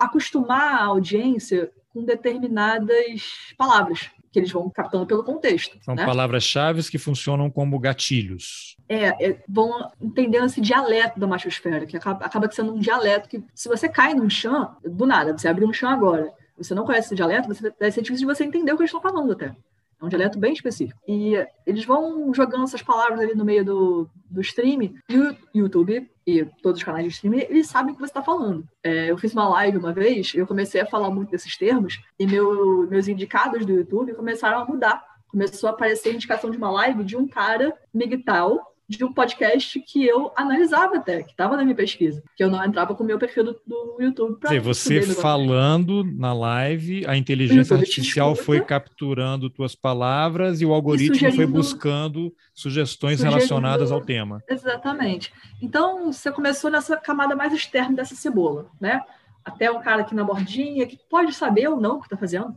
acostumar a audiência com determinadas palavras que eles vão captando pelo contexto. São né? palavras-chave que funcionam como gatilhos. É, é, vão entendendo esse dialeto da machosfera, que acaba, acaba sendo um dialeto que, se você cai num chão, do nada, você abre um chão agora, você não conhece esse dialeto, você, vai ser difícil de você entender o que eles estão falando até. É um dialeto bem específico. E eles vão jogando essas palavras ali no meio do, do stream, e o YouTube e todos os canais de streaming, eles sabem o que você está falando. É, eu fiz uma live uma vez, eu comecei a falar muito desses termos, e meu, meus indicados do YouTube começaram a mudar. Começou a aparecer a indicação de uma live de um cara migtal de um podcast que eu analisava até, que estava na minha pesquisa, que eu não entrava com o meu perfil do, do YouTube. Pra você falando na live, a inteligência artificial foi capturando tuas palavras e o algoritmo e foi buscando sugestões relacionadas ao tema. Exatamente. Então, você começou nessa camada mais externa dessa cebola, né? Até um cara aqui na bordinha que pode saber ou não o que está fazendo,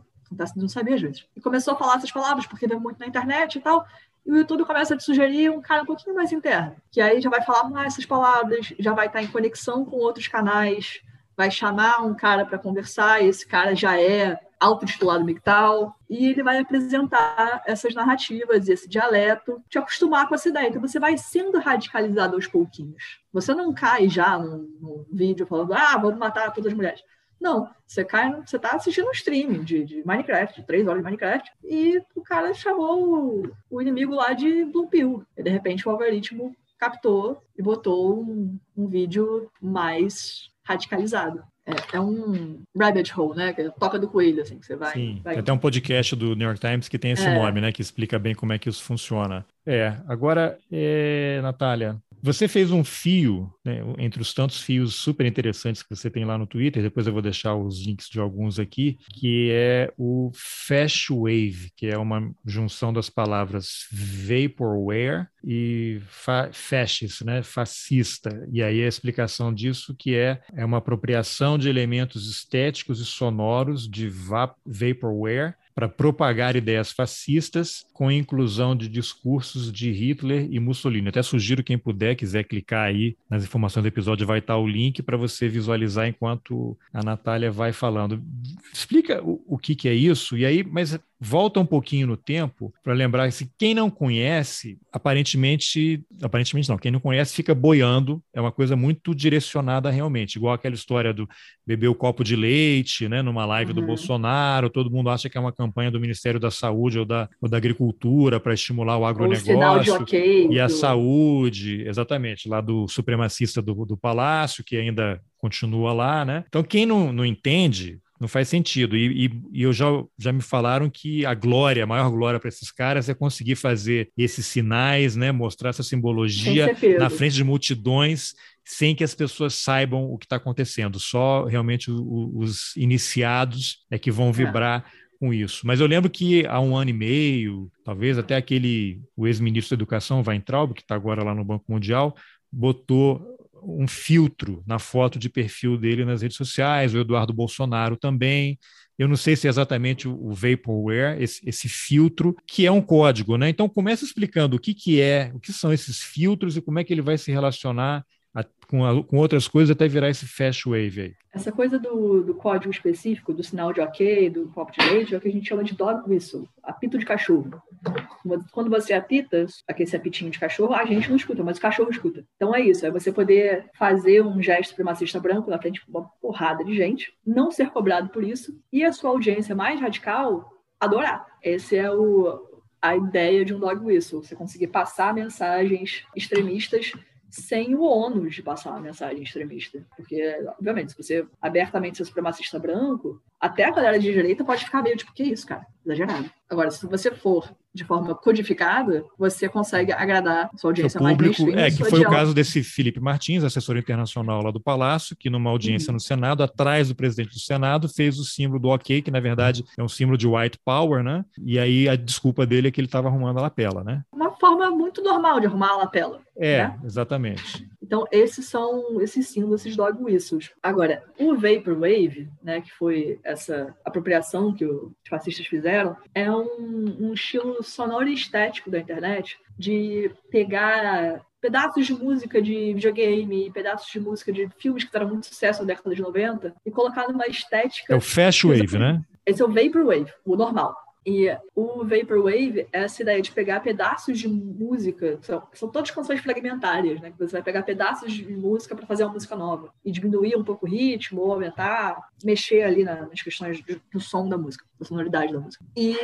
não saber às vezes. E começou a falar essas palavras porque vê muito na internet e tal e o YouTube começa a te sugerir um cara um pouquinho mais interno, que aí já vai falar mais essas palavras, já vai estar em conexão com outros canais, vai chamar um cara para conversar, e esse cara já é autotitulado MGTOW, e ele vai apresentar essas narrativas, esse dialeto, te acostumar com essa ideia. Então você vai sendo radicalizado aos pouquinhos. Você não cai já num, vídeo falando, ah, vamos matar todas as mulheres. Não, você cai, você tá assistindo um stream de, de Minecraft, de três horas de Minecraft, e o cara chamou o, o inimigo lá de Blue Pill. E de repente o algoritmo captou e botou um, um vídeo mais radicalizado. É, é, um rabbit hole, né? Que é a toca do coelho, assim, que você vai. Sim, vai... tem até um podcast do New York Times que tem esse é. nome, né? Que explica bem como é que isso funciona. É, agora, é, Natália, você fez um fio, né, entre os tantos fios super interessantes que você tem lá no Twitter, depois eu vou deixar os links de alguns aqui, que é o Fast Wave, que é uma junção das palavras vaporware e fa fascist, né, fascista. E aí a explicação disso que é, é uma apropriação de elementos estéticos e sonoros de vaporware para propagar ideias fascistas com inclusão de discursos de Hitler e Mussolini. Até sugiro quem puder, quiser clicar aí nas informações do episódio, vai estar o link para você visualizar enquanto a Natália vai falando. Explica o, o que, que é isso, e aí, mas volta um pouquinho no tempo para lembrar que quem não conhece, aparentemente, aparentemente não, quem não conhece fica boiando, é uma coisa muito direcionada realmente, igual aquela história do beber o copo de leite, né, numa live uhum. do Bolsonaro, todo mundo acha que é uma campanha do Ministério da Saúde ou da, ou da Agricultura para estimular o agronegócio o okay, e a saúde, exatamente, lá do supremacista do, do Palácio, que ainda continua lá, né? Então, quem não, não entende, não faz sentido. E, e, e, eu já, já me falaram que a glória, a maior glória para esses caras é conseguir fazer esses sinais, né, mostrar essa simbologia na frente de multidões sem que as pessoas saibam o que está acontecendo. Só realmente o, os iniciados é que vão é. vibrar. É. Com isso. Mas eu lembro que há um ano e meio, talvez até aquele, o ex-ministro da Educação, Weintraub, que está agora lá no Banco Mundial, botou um filtro na foto de perfil dele nas redes sociais, o Eduardo Bolsonaro também. Eu não sei se é exatamente o Vaporware, esse, esse, filtro, que é um código, né? Então começa explicando o que, que é, o que são esses filtros e como é que ele vai se relacionar com, a, com, outras coisas até virar esse fast wave aí. Essa coisa do, do, código específico, do sinal de ok, do copo de leite, é o que a gente chama de dog whistle, apito de cachorro. Quando você apita, aquele apitinho de cachorro, a gente não escuta, mas o cachorro escuta. Então é isso, é você poder fazer um gesto supremacista branco na frente de uma porrada de gente, não ser cobrado por isso, e a sua audiência mais radical adorar. Esse é o, a ideia de um dog whistle, você conseguir passar mensagens extremistas sem o ônus de passar uma mensagem extremista. Porque, obviamente, se você abertamente ser supremacista branco, até a galera de direita pode ficar meio tipo, que isso, cara? Exagerado. Agora, se você for de forma codificada, você consegue agradar sua audiência público, mais É, que foi o caso desse Felipe Martins, assessor internacional lá do Palácio, que numa audiência uhum. no Senado, atrás do presidente do Senado, fez o símbolo do ok, que na verdade é um símbolo de white power, né? E aí a desculpa dele é que ele estava arrumando a lapela, né? Uma forma muito normal de arrumar a lapela. É, né? exatamente. Então, esses são esses símbolos, esses dog whistles. Agora, o Vaporwave, né, que foi essa apropriação que os fascistas fizeram, é um, um estilo sonoro e estético da internet de pegar pedaços de música de videogame, pedaços de música de filmes que fizeram muito sucesso na década de 90 e colocar numa estética. É o Fast Wave, né? Esse é o Vaporwave, o normal. E o Vaporwave é essa ideia de pegar pedaços de música, são, são todas canções fragmentárias, né? Você vai pegar pedaços de música para fazer uma música nova e diminuir um pouco o ritmo, ou aumentar, mexer ali na, nas questões do, som da música, da sonoridade da música. E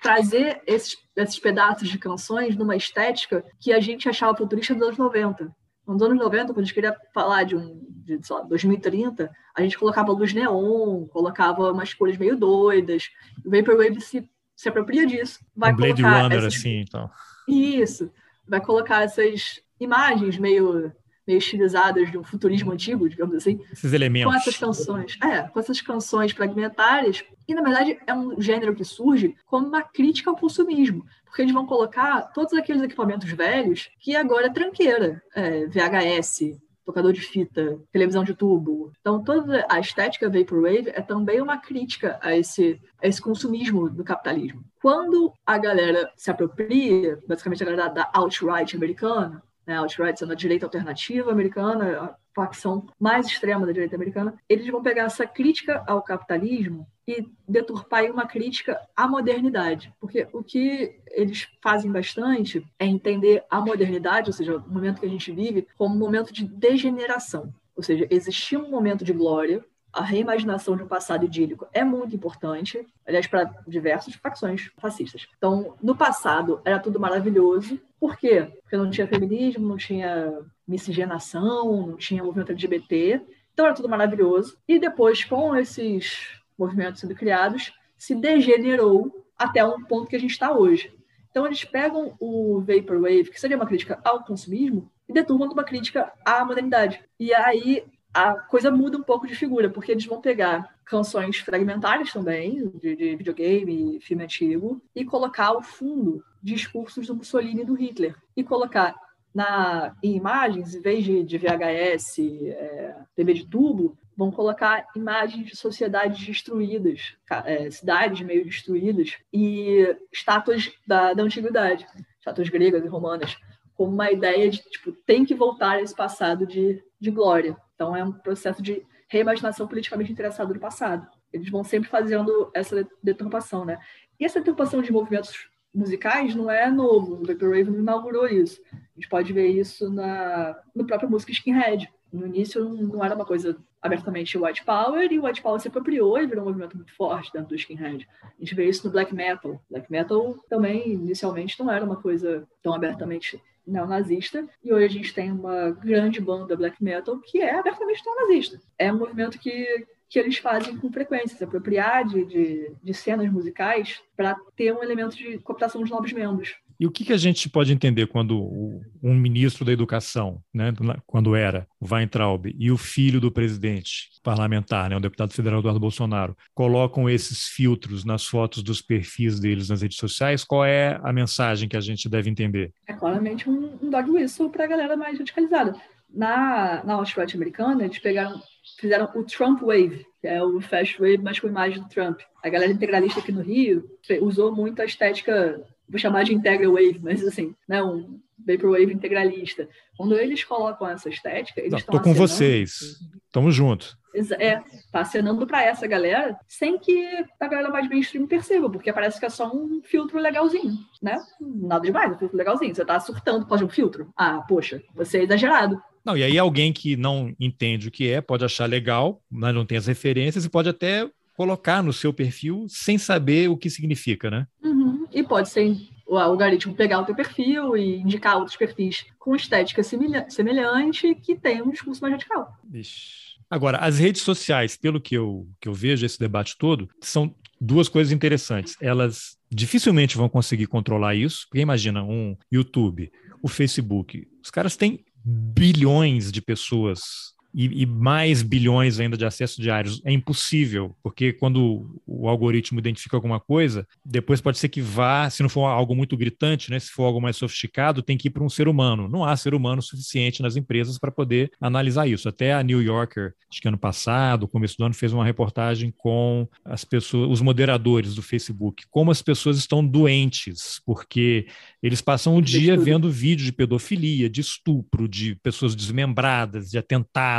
trazer esses, esses pedaços de canções numa estética que a gente achava futurista dos anos 90 nos anos 90, quando a gente queria falar de um de, lá, 2030, a gente colocava luz neon, colocava umas cores meio doidas. O Vaporwave se se apropria disso, vai um Blade colocar Runner essas... assim, então. Isso, vai colocar essas imagens meio meio estilizadas de um futurismo antigo, digamos assim. Esses elementos. Com essas canções. É, com essas canções fragmentárias. E, na verdade, é um gênero que surge como uma crítica ao consumismo. Porque eles vão colocar todos aqueles equipamentos velhos que agora é tranqueira. É, VHS, tocador de fita, televisão de tubo. Então, toda a estética Vaporwave é também uma crítica a esse, a esse consumismo do capitalismo. Quando a galera se apropria, basicamente a galera da alt-right americana, né, alt-right sendo a direita alternativa americana, a facção mais extrema da direita americana, eles vão pegar essa crítica ao capitalismo e deturpar uma crítica à modernidade. Porque o que eles fazem bastante é entender a modernidade, ou seja, o momento que a gente vive, como um momento de degeneração. Ou seja, existia um momento de glória, a reimaginação de um passado idílico é muito importante, aliás, para diversas facções fascistas. Então, no passado era tudo maravilhoso. Por quê? Porque não tinha feminismo, não tinha miscigenação, não tinha movimento LGBT. Então era tudo maravilhoso. E depois, com esses movimentos sendo criados, se degenerou até um ponto que a gente está hoje. Então eles pegam o Vaporwave, que seria uma crítica ao consumismo, e deturmam uma crítica à modernidade. E aí a coisa muda um pouco de figura, porque eles vão pegar canções fragmentárias também, de, de videogame, filme antigo, e colocar ao fundo discursos do Mussolini e do Hitler. E colocar na, em imagens, em vez de, de VHS, é, TV de tubo, vão colocar imagens de sociedades destruídas, é, cidades meio destruídas, e estátuas da, da antiguidade, estátuas gregas e romanas, como uma ideia de, tipo, tem que voltar a esse passado de, de glória. Então, é um processo de reimaginação politicamente interessada do passado. Eles vão sempre fazendo essa deturpação, né? E essa deturpação de movimentos musicais não é novo, o Vaporwave não inaugurou isso. A gente pode ver isso na, no próprio música Skinhead. No início não era uma coisa abertamente white power, e o white power se apropriou e virou um movimento muito forte dentro do skinhead. A gente vê isso no black metal. Black metal também, inicialmente, não era uma coisa tão abertamente neonazista, e hoje a gente tem uma grande banda black metal que é abertamente neonazista. É um movimento que, que eles fazem com frequência, se apropriar de, de, de cenas musicais para ter um elemento de cooptação de novos membros. E o que, que a gente pode entender quando o, um ministro da Educação, né, quando era o Weintraub, e o filho do presidente parlamentar, né, o deputado federal Eduardo Bolsonaro, colocam esses filtros nas fotos dos perfis deles nas redes sociais? Qual é a mensagem que a gente deve entender? É claramente um, um dog whistle para a galera mais radicalizada. Na, na alt-right americana, eles pegaram fizeram o Trump Wave, que é o fast wave, mas com imagem do Trump. A galera integralista aqui no Rio usou muito a estética vou chamar de Integral Wave, mas assim, né, um Vaporwave integralista. Quando eles colocam essa estética, eles estão. Tô com vocês. Tamo junto. É, tá acenando para essa galera sem que a galera mais mainstream perceba, porque parece que é só um filtro legalzinho, né? Nada demais, um filtro legalzinho. Você tá surtando por causa de um filtro. Ah, poxa, você é exagerado. Não, e aí alguém que não entende o que é pode achar legal, mas não tem as referências e pode até colocar no seu perfil sem saber o que significa, né? Uhum. E pode ser o algoritmo pegar o teu perfil e indicar outros perfis com estética semelhante que tem um discurso mais radical. Ixi. Agora, as redes sociais, pelo que eu, que eu vejo esse debate todo, são duas coisas interessantes. Elas dificilmente vão conseguir controlar isso, porque imagina um YouTube, o Facebook, os caras têm bilhões de pessoas e, e, mais bilhões ainda de acessos diários. É impossível, porque quando o algoritmo identifica alguma coisa, depois pode ser que vá, se não for algo muito gritante, né, se for algo mais sofisticado, tem que ir para um ser humano. Não há ser humano suficiente nas empresas para poder analisar isso. Até a New Yorker, acho que ano passado, começo do ano, fez uma reportagem com as pessoas, os moderadores do Facebook, como as pessoas estão doentes, porque eles passam o dia vendo vídeo de pedofilia, de estupro, de pessoas desmembradas, de atentados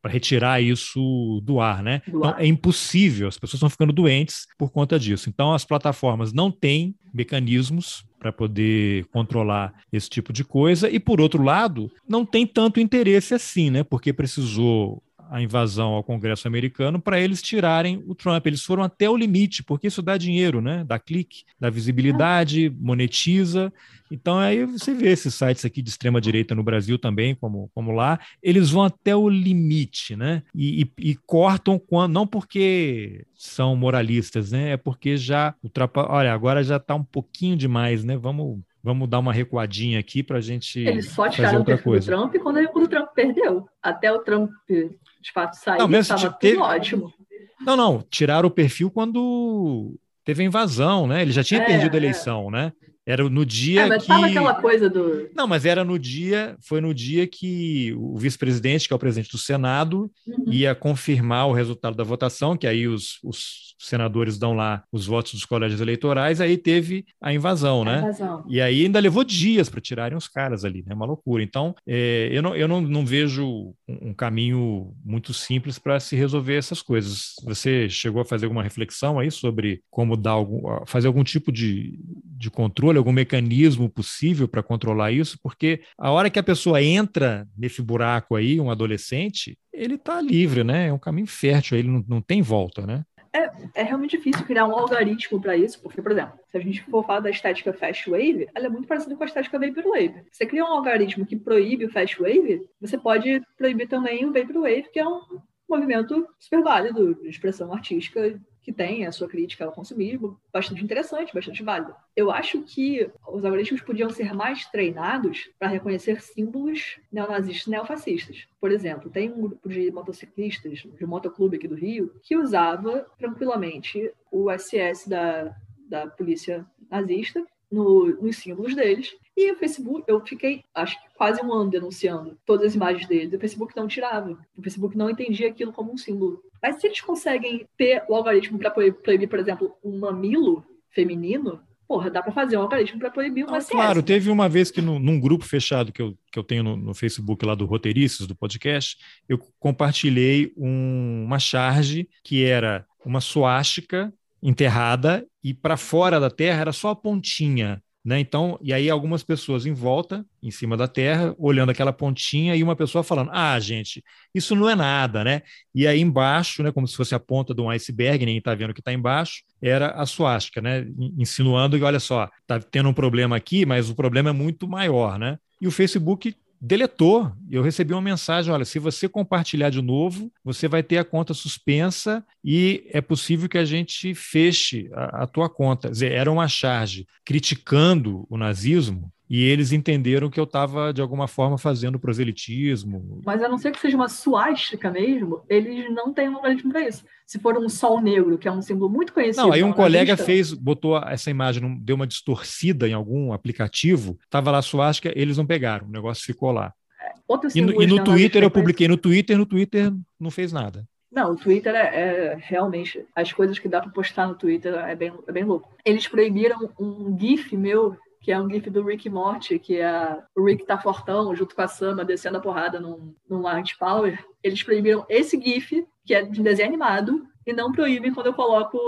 para retirar isso do ar, né? Do então ar. é impossível, as pessoas estão ficando doentes por conta disso. Então as plataformas não têm mecanismos para poder controlar esse tipo de coisa e por outro lado, não tem tanto interesse assim, né? Porque precisou a invasão ao Congresso americano para eles tirarem o Trump. Eles foram até o limite, porque isso dá dinheiro, né? Dá clique, dá visibilidade, monetiza. Então aí você vê esses sites aqui de extrema direita no Brasil também, como, como lá, eles vão até o limite, né? E, e, e cortam quando não porque são moralistas, né? É porque já ultrapa... olha, agora já está um pouquinho demais, né? Vamos vamos dar uma recuadinha aqui para a gente. Eles só tiraram o perfil do Trump quando, quando o Trump perdeu. Até o Trump de fato sair, estava tudo teve... ótimo. Não, não, tiraram o perfil quando teve a invasão, né? Ele já tinha é, perdido a eleição, é. né? Era no dia é, mas que. aquela coisa do. Não, mas era no dia, foi no dia que o vice-presidente, que é o presidente do Senado, uhum. ia confirmar o resultado da votação, que aí os, os senadores dão lá os votos dos colégios eleitorais, aí teve a invasão, né? Invasão. E aí ainda levou dias para tirarem os caras ali, né? Uma loucura. Então, é, eu, não, eu não, não vejo um, caminho muito simples para se resolver essas coisas. Você chegou a fazer alguma reflexão aí sobre como dar algum, fazer algum tipo de, de controle, algum mecanismo possível para controlar isso? Porque a hora que a pessoa entra nesse buraco aí, um adolescente, ele está livre, né? É um caminho fértil, ele não, não tem volta, né? É, é realmente difícil criar um algoritmo para isso, porque, por exemplo, se a gente for falar da estética fast wave, ela é muito parecida com a estética vaporwave. Você cria um algoritmo que proíbe o fast wave, você pode proibir também o vaporwave, que é um movimento super válido de expressão artística que tem a sua crítica ao consumismo, bastante interessante, bastante válida. Eu acho que os algoritmos podiam ser mais treinados para reconhecer símbolos neonazistas e neofascistas. Por exemplo, tem um grupo de motociclistas de motoclube aqui do Rio que usava tranquilamente o SS da, da polícia nazista no, nos símbolos deles. E o Facebook, eu fiquei, acho que quase um ano denunciando todas as imagens deles. O Facebook não tirava. O Facebook não entendia aquilo como um símbolo. Mas se eles conseguem ter o algoritmo para proibir, por exemplo, um mamilo feminino, porra, dá para fazer um algoritmo para proibir uma ah, Claro, teve uma vez que no, num grupo fechado que eu, que eu tenho no, no Facebook lá do Roteiristas, do podcast, eu compartilhei um, uma charge que era uma suástica enterrada e para fora da terra era só a pontinha. Né? Então, e aí algumas pessoas em volta, em cima da terra, olhando aquela pontinha e uma pessoa falando: "Ah, gente, isso não é nada", né? E aí embaixo, né, como se fosse a ponta de um iceberg, ninguém está vendo o que está embaixo, era a suástica, né? Insinuando que olha só, tá tendo um problema aqui, mas o problema é muito maior, né? E o Facebook deletou. Eu recebi uma mensagem: olha, se você compartilhar de novo, você vai ter a conta suspensa e é possível que a gente feche a, a tua conta. Quer dizer, era uma charge criticando o nazismo e eles entenderam que eu estava, de alguma forma, fazendo proselitismo. Mas a não ser que seja uma suástica mesmo, eles não têm um algoritmo para isso. Se for um sol negro, que é um símbolo muito conhecido. Não, aí um colega fez, botou essa imagem, deu uma distorcida em algum aplicativo, estava lá suástica, eles não pegaram, o negócio ficou lá. É, e no, e no Twitter, eu publiquei no Twitter, no Twitter não fez nada. Não, o Twitter é, é, realmente as coisas que dá para postar no Twitter é bem, é bem louco. Eles proibiram um GIF meu que é um gif do Rick Morty, que é o Rick tá fortão junto com a Sama descendo a porrada num, num Power. Eles proibiram esse gif, que é de desenho animado, e não proíbem quando eu coloco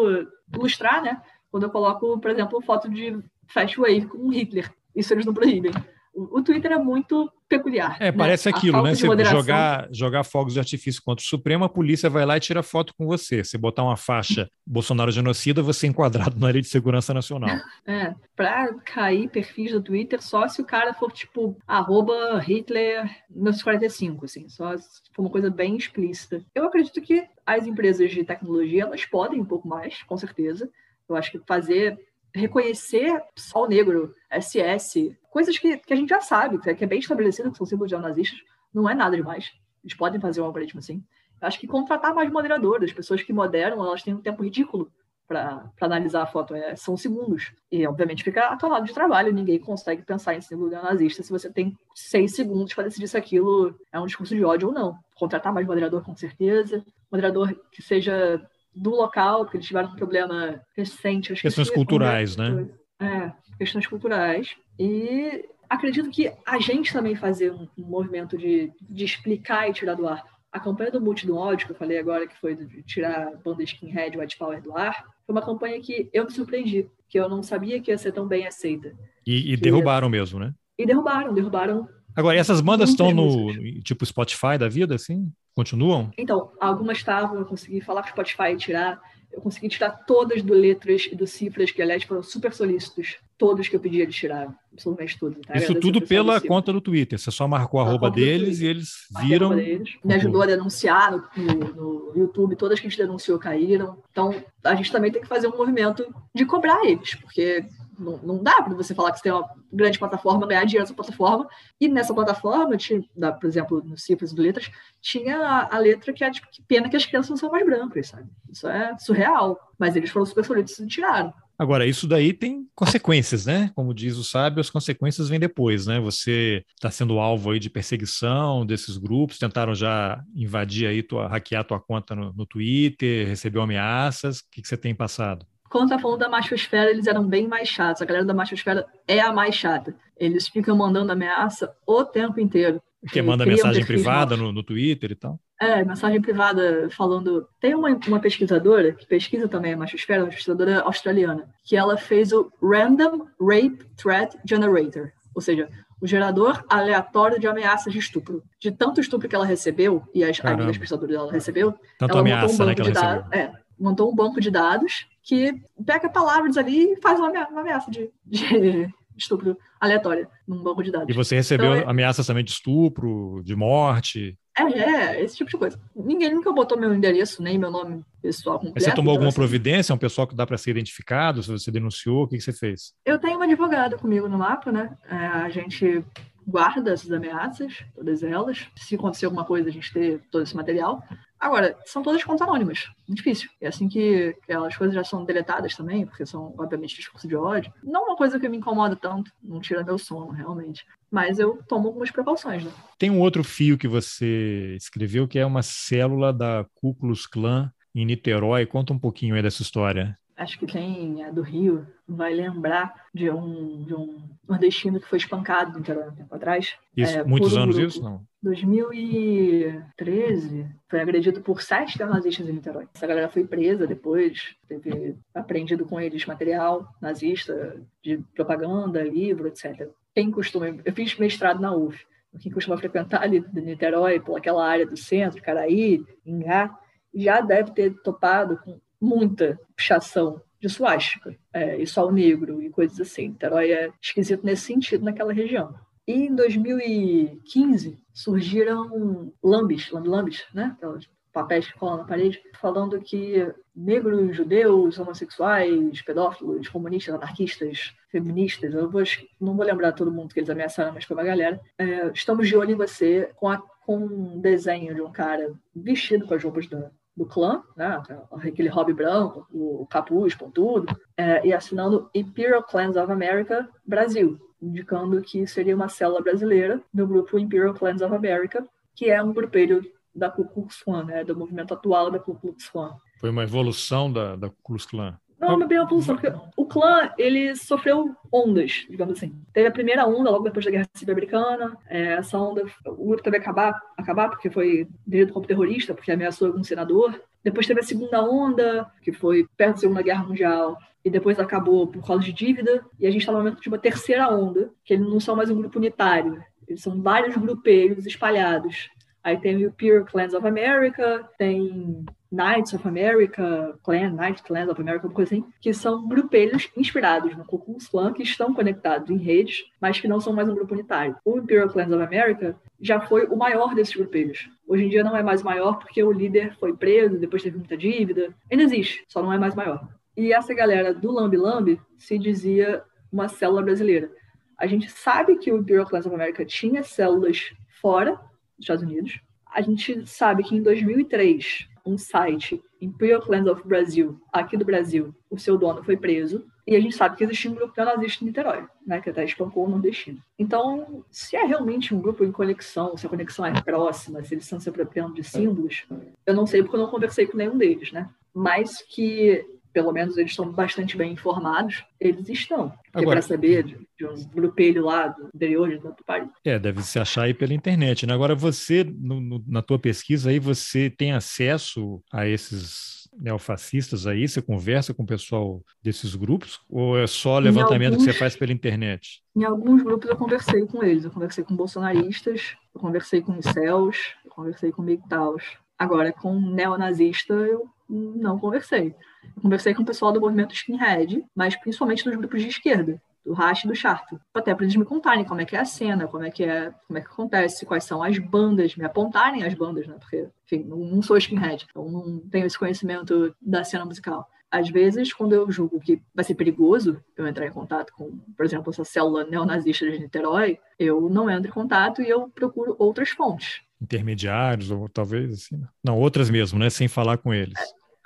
ilustrar, né? Quando eu coloco, por exemplo, foto de Fast Wave com Hitler. Isso eles não proíbem. O, Twitter é muito peculiar. É, né? parece aquilo, né? Você jogar, jogar fogos de artifício contra o Supremo, a polícia vai lá e tira foto com você. Se botar uma faixa Bolsonaro genocida, você é enquadrado na lei de segurança nacional. É, pra cair perfis do Twitter, só se o cara for tipo arroba Hitler 1945, assim, só se for uma coisa bem explícita. Eu acredito que as empresas de tecnologia, elas podem um pouco mais, com certeza. Eu acho que fazer reconhecer sol negro, SS, coisas que, que a gente já sabe, que é bem estabelecido, que são símbolos neonazistas, não é nada demais. Eles podem fazer um algoritmo assim. Eu acho que contratar mais moderadores, pessoas que moderam, elas têm um tempo ridículo para analisar a foto, é, são segundos. E, obviamente, fica atolado de trabalho, ninguém consegue pensar em símbolo neonazista se você tem seis segundos para decidir se aquilo é um discurso de ódio ou não. Contratar mais moderador, com certeza. Moderador que seja do local, porque eles tiveram um problema recente. questões que culturais, né? É, questões culturais. E acredito que a gente também fazer um, um, movimento de, de explicar e tirar do ar. A campanha do Multi do Ódio, que eu falei agora, que foi de tirar a banda skinhead White Power do ar, foi uma campanha que eu me surpreendi, que eu não sabia que ia ser tão bem aceita. E, e derrubaram mesmo, né? E derrubaram, derrubaram. Agora, essas bandas estão no tipo Spotify da vida, assim? Continuam? Então, algumas estavam, eu consegui falar com o Spotify e tirar. Eu consegui tirar todas do letras e do cifras, que aliás foram super solícitos. Todos que eu pedi eles tiraram. Absolutamente tudo. Tá? Isso tudo pela conta do Twitter. Você só marcou a arroba deles e eles viram. Deles. Me ajudou a denunciar no, no, no, YouTube. Todas que a gente denunciou caíram. Então, a gente também tem que fazer um movimento de cobrar eles, porque não, não dá para você falar que você tem uma grande plataforma, ganhar dinheiro nessa plataforma. E nessa plataforma, tinha, por exemplo, no Cifras do Letras, tinha a, a, letra que é tipo, que pena que as crianças não são mais brancas, sabe? Isso é surreal. Mas eles foram super solitos e tiraram. Agora, isso daí tem consequências, né? Como diz o sábio, as consequências vêm depois, né? Você está sendo alvo aí de perseguição desses grupos, tentaram já invadir aí, tua, hackear tua conta no, no Twitter, recebeu ameaças. O que, que você tem passado? Quando tá falando da machosfera, eles eram bem mais chatos. A galera da machosfera é a mais chata. Eles ficam mandando ameaça o tempo inteiro. Que manda mensagem privada no, no, Twitter e tal? É, mensagem privada falando. Tem uma, uma pesquisadora, que pesquisa também a machosfera, uma pesquisadora australiana, que ela fez o Random Rape Threat Generator. Ou seja, o gerador aleatório de ameaças de estupro. De tanto estupro que ela recebeu, e as amigas pesquisadoras dela recebeu, Tanto ela ameaça, montou um né, banco né, de dados. É, montou um banco de dados que pega palavras ali e faz uma ameaça de, de estupro aleatória num banco de dados. E você recebeu então, é... ameaças também de estupro, de morte? É, é, esse tipo de coisa. Ninguém nunca botou meu endereço, nem meu nome pessoal completo. Você tomou então, alguma assim, providência? É um pessoal que dá para ser identificado? Se você denunciou, o que, que você fez? Eu tenho uma advogada comigo no mapa, né? É, a gente guarda essas ameaças, todas elas. Se acontecer alguma coisa, a gente ter todo esse material. Agora, são todas contas anônimas. Muito difícil. É assim que, que as coisas já são deletadas também, porque são, obviamente, discurso de ódio. Não uma coisa que me incomoda tanto, não tira meu sono, realmente. Mas eu tomo algumas precauções, né? Tem um outro fio que você escreveu, que é uma célula da Ku Klan em Niterói. Conta um pouquinho aí dessa história acho que quem é do Rio vai lembrar de um, de um nordestino que foi espancado no interior um tempo atrás. Isso, é, muitos anos grupo. isso? Não. 2013, foi agredido por sete nazistas em Niterói. Essa galera foi presa depois, teve aprendido com eles material nazista, de propaganda, livro, etc. Quem costuma... Eu fiz mestrado na UF. Quem costuma frequentar ali de Niterói, por aquela área do centro, Caraí, Ingá, já deve ter topado com muita pichação de suástica, é, e sol negro e coisas assim. Niterói é esquisito nesse sentido naquela região. E em 2015 surgiram lambis, lambi-lambis, né? Aquelas papéis que colam na parede, falando que negros, judeus, homossexuais, pedófilos, comunistas, anarquistas, feministas, eu vou, não vou lembrar todo mundo que eles ameaçaram, mas foi uma galera, é, estamos de olho em você com, a, com um desenho de um cara vestido com as roupas da, do clã, né? aquele hobby branco, o capuz, pontudo, é, e assinando Imperial Clans of America Brasil, indicando que seria uma célula brasileira do grupo Imperial Clans of America, que é um grupelho da Ku Klux Klan, né? do movimento atual da Ku Klux Klan. Foi uma evolução da, da Ku Klux Klan. Não não é bem uma evolução, porque o clã, ele sofreu ondas, digamos assim. Teve a primeira onda logo depois da Guerra Civil Americana, é, essa onda, o grupo teve acabar, acabar porque foi dirigido como terrorista, porque ameaçou algum senador. Depois teve a segunda onda, que foi perto da Segunda Guerra Mundial, e depois acabou por causa de dívida, e a gente está no momento de uma terceira onda, que eles não são mais um grupo unitário, eles são vários grupelhos espalhados. Aí tem o Pure Clans of America, tem Knights of America, Clan, Knights Clans of America, alguma coisa assim, que são grupelhos inspirados no Ku Klux Klan, que estão conectados em redes, mas que não são mais um grupo unitário. O Imperial Clans of America já foi o maior desses grupelhos. Hoje em dia não é mais maior porque o líder foi preso, depois teve muita dívida. Ainda existe, só não é mais maior. E essa galera do Lambi Lambi se dizia uma célula brasileira. A gente sabe que o Imperial Clans of America tinha células fora dos Estados Unidos. A gente sabe que em 2003, um site, Imperial Clans of Brazil, aqui do Brasil, o seu dono foi preso. E a gente sabe que existia um grupo neonazista em Niterói, né, que até espancou o nordestino. Então, se é realmente um grupo em conexão, se a conexão é próxima, se eles estão se apropriando de símbolos, eu não sei porque eu não conversei com nenhum deles, né? Mas que pelo menos eles estão bastante bem informados, eles estão. Porque para saber de, de, um grupelho lá do interior de tanto país. É, deve se achar aí pela internet. Né? Agora, você, no, no, na tua pesquisa aí, você tem acesso a esses neofascistas aí? Você conversa com o pessoal desses grupos? Ou é só levantamento alguns, que você faz pela internet? Em alguns grupos eu conversei com eles. Eu conversei com bolsonaristas, eu conversei com incels, eu conversei com MGTOWs. Agora, com neonazista, eu não conversei. Eu conversei com o pessoal do movimento skinhead, mas principalmente dos grupos de esquerda, do Racha e do Charto, até para eles me contarem como é que é a cena, como é que é, como é que acontece, quais são as bandas, me apontarem as bandas, né? Porque, enfim, não, sou skinhead, então não tenho esse conhecimento da cena musical. Às vezes, quando eu julgo que vai ser perigoso eu entrar em contato com, por exemplo, essa célula neonazista de Niterói, eu não entro em contato e eu procuro outras fontes. Intermediários, ou talvez assim. Não, outras mesmo, né? Sem falar com eles.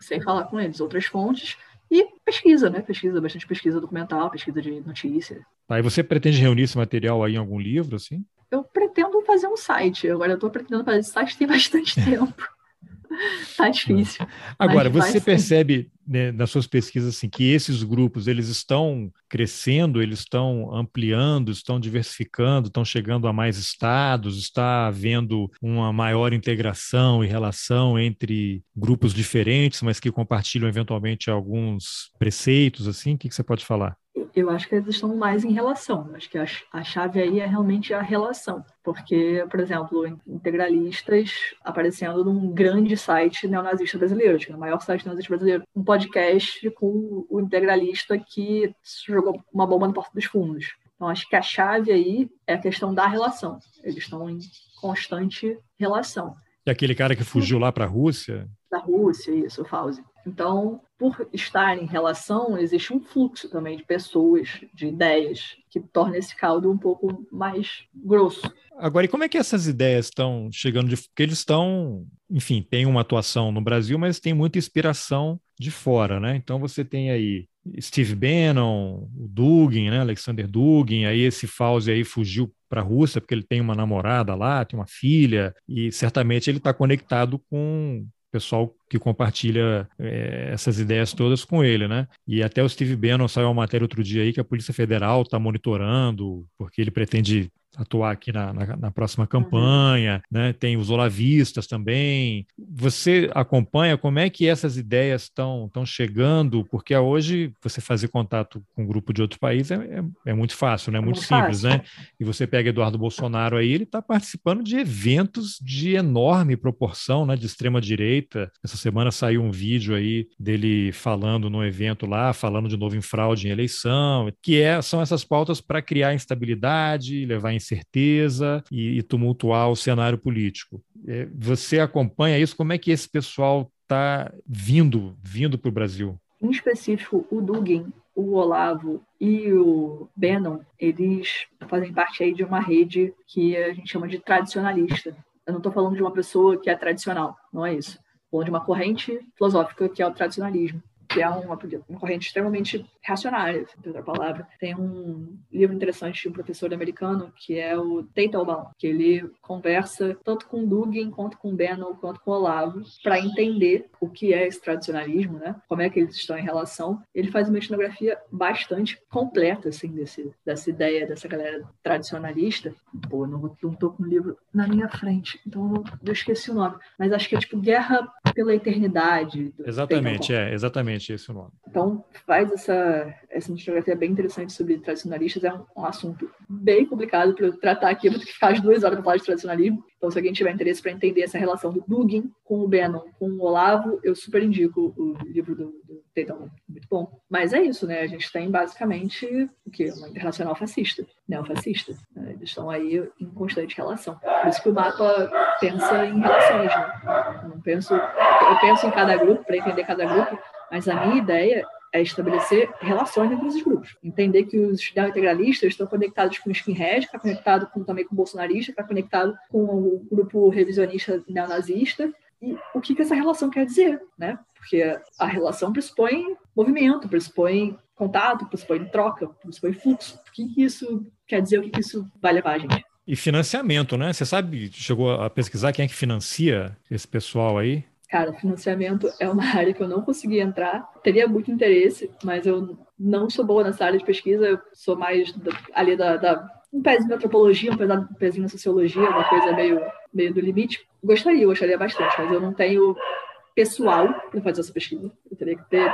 Sem falar com eles, outras fontes e pesquisa, né? Pesquisa, bastante pesquisa documental, pesquisa de notícia. Tá, e você pretende reunir esse material aí em algum livro, assim? Eu pretendo fazer um site. Agora eu estou pretendendo fazer esse site tem bastante tempo. tá difícil. Agora, você percebe né, nas suas pesquisas assim, que esses grupos eles estão crescendo, eles estão ampliando, estão diversificando, estão chegando a mais estados, está havendo uma maior integração e relação entre grupos diferentes, mas que compartilham eventualmente alguns preceitos, assim, o que, que você pode falar? Eu acho que eles estão mais em relação. Acho que a, chave aí é realmente a relação. Porque, por exemplo, integralistas aparecendo num grande site neonazista brasileiro, que é o maior site neonazista brasileiro, um podcast com o integralista que jogou uma bomba no Porto dos Fundos. Então, acho que a chave aí é a questão da relação. Eles estão em constante relação. E aquele cara que fugiu lá para a Rússia? Da Rússia, isso, o Fauzi. Então, por estar em relação, existe um fluxo também de pessoas, de ideias, que torna esse caldo um pouco mais grosso. Agora, e como é que essas ideias estão chegando? De... Porque eles estão, enfim, tem uma atuação no Brasil, mas tem muita inspiração de fora, né? Então você tem aí Steve Bannon, o Dugin, né? Alexander Dugin, aí esse Fauzi aí fugiu para a Rússia porque ele tem uma namorada lá, tem uma filha, e certamente ele está conectado com pessoal que compartilha é, essas ideias todas com ele, né? E até o Steve Bannon saiu uma matéria outro dia aí que a Polícia Federal está monitorando, porque ele pretende atuar aqui na, na, na próxima campanha, uhum. né? Tem os olavistas também. Você acompanha como é que essas ideias estão chegando? Porque hoje você fazer contato com um grupo de outro país é, é, é muito fácil, né? É muito, muito simples, fácil. né? E você pega Eduardo Bolsonaro aí, ele está participando de eventos de enorme proporção, né? De extrema direita. Essa semana saiu um vídeo aí dele falando no evento lá, falando de novo em fraude em eleição, que é, são essas pautas para criar instabilidade, levar incerteza e, e tumultuar o cenário político. É, você acompanha isso? Como é que esse pessoal está vindo, vindo para o Brasil? Em específico, o Dugin, o Olavo e o Bannon, eles fazem parte aí de uma rede que a gente chama de tradicionalista. Eu não estou falando de uma pessoa que é tradicional, não é isso. Falando de uma corrente filosófica que é o tradicionalismo. Que é uma, uma corrente extremamente reacionária, em outra palavra. Tem um livro interessante de um professor americano, que é o Teitelbaum, que ele conversa tanto com Dugin, quanto com Bannon, quanto com Olavo, para entender o que é esse tradicionalismo, né? como é que eles estão em relação. Ele faz uma etnografia bastante completa, assim, desse, dessa ideia dessa galera tradicionalista. Pô, não, não tô com o livro na minha frente, então eu esqueci o nome. Mas acho que é tipo Guerra pela Eternidade. Exatamente, é, exatamente esse o nome. Então, faz essa, essa etnografia bem interessante sobre tradicionalistas. É um, um assunto bem complicado para eu tratar aqui, vou ter que ficar as duas horas para falar de tradicionalismo. Então, se alguém tiver interesse para entender essa relação do Dugin com o Bannon, com o Olavo, eu super indico o livro do, do Tatum, muito bom. Mas é isso, né? A gente tem basicamente o quê? Uma internacional fascista, neofascista. Né? Eles estão aí em constante relação. Por isso que o mapa pensa em relações, né? Eu penso, eu penso em cada grupo para entender cada grupo, mas a minha ideia é estabelecer relações entre esses grupos. Entender que os integralistas estão conectados com o skinhead, está conectado com, também com o bolsonarista, está conectado com o grupo revisionista neonazista, e o que, que essa relação quer dizer, né? Porque a relação pressupõe movimento, pressupõe contato, pressupõe troca, pressupõe fluxo. O que, que isso quer dizer, o que, que isso vai levar a gente? E financiamento, né? Você sabe, chegou a pesquisar quem é que financia esse pessoal aí? Cara, financiamento é uma área que eu não consegui entrar. Teria muito interesse, mas eu não sou boa nessa área de pesquisa. Eu sou mais ali da, da um pezinho na antropologia, um pezinho na sociologia, uma coisa meio, meio do limite. Gostaria, gostaria bastante, mas eu não tenho pessoal para fazer essa pesquisa. Eu teria que ter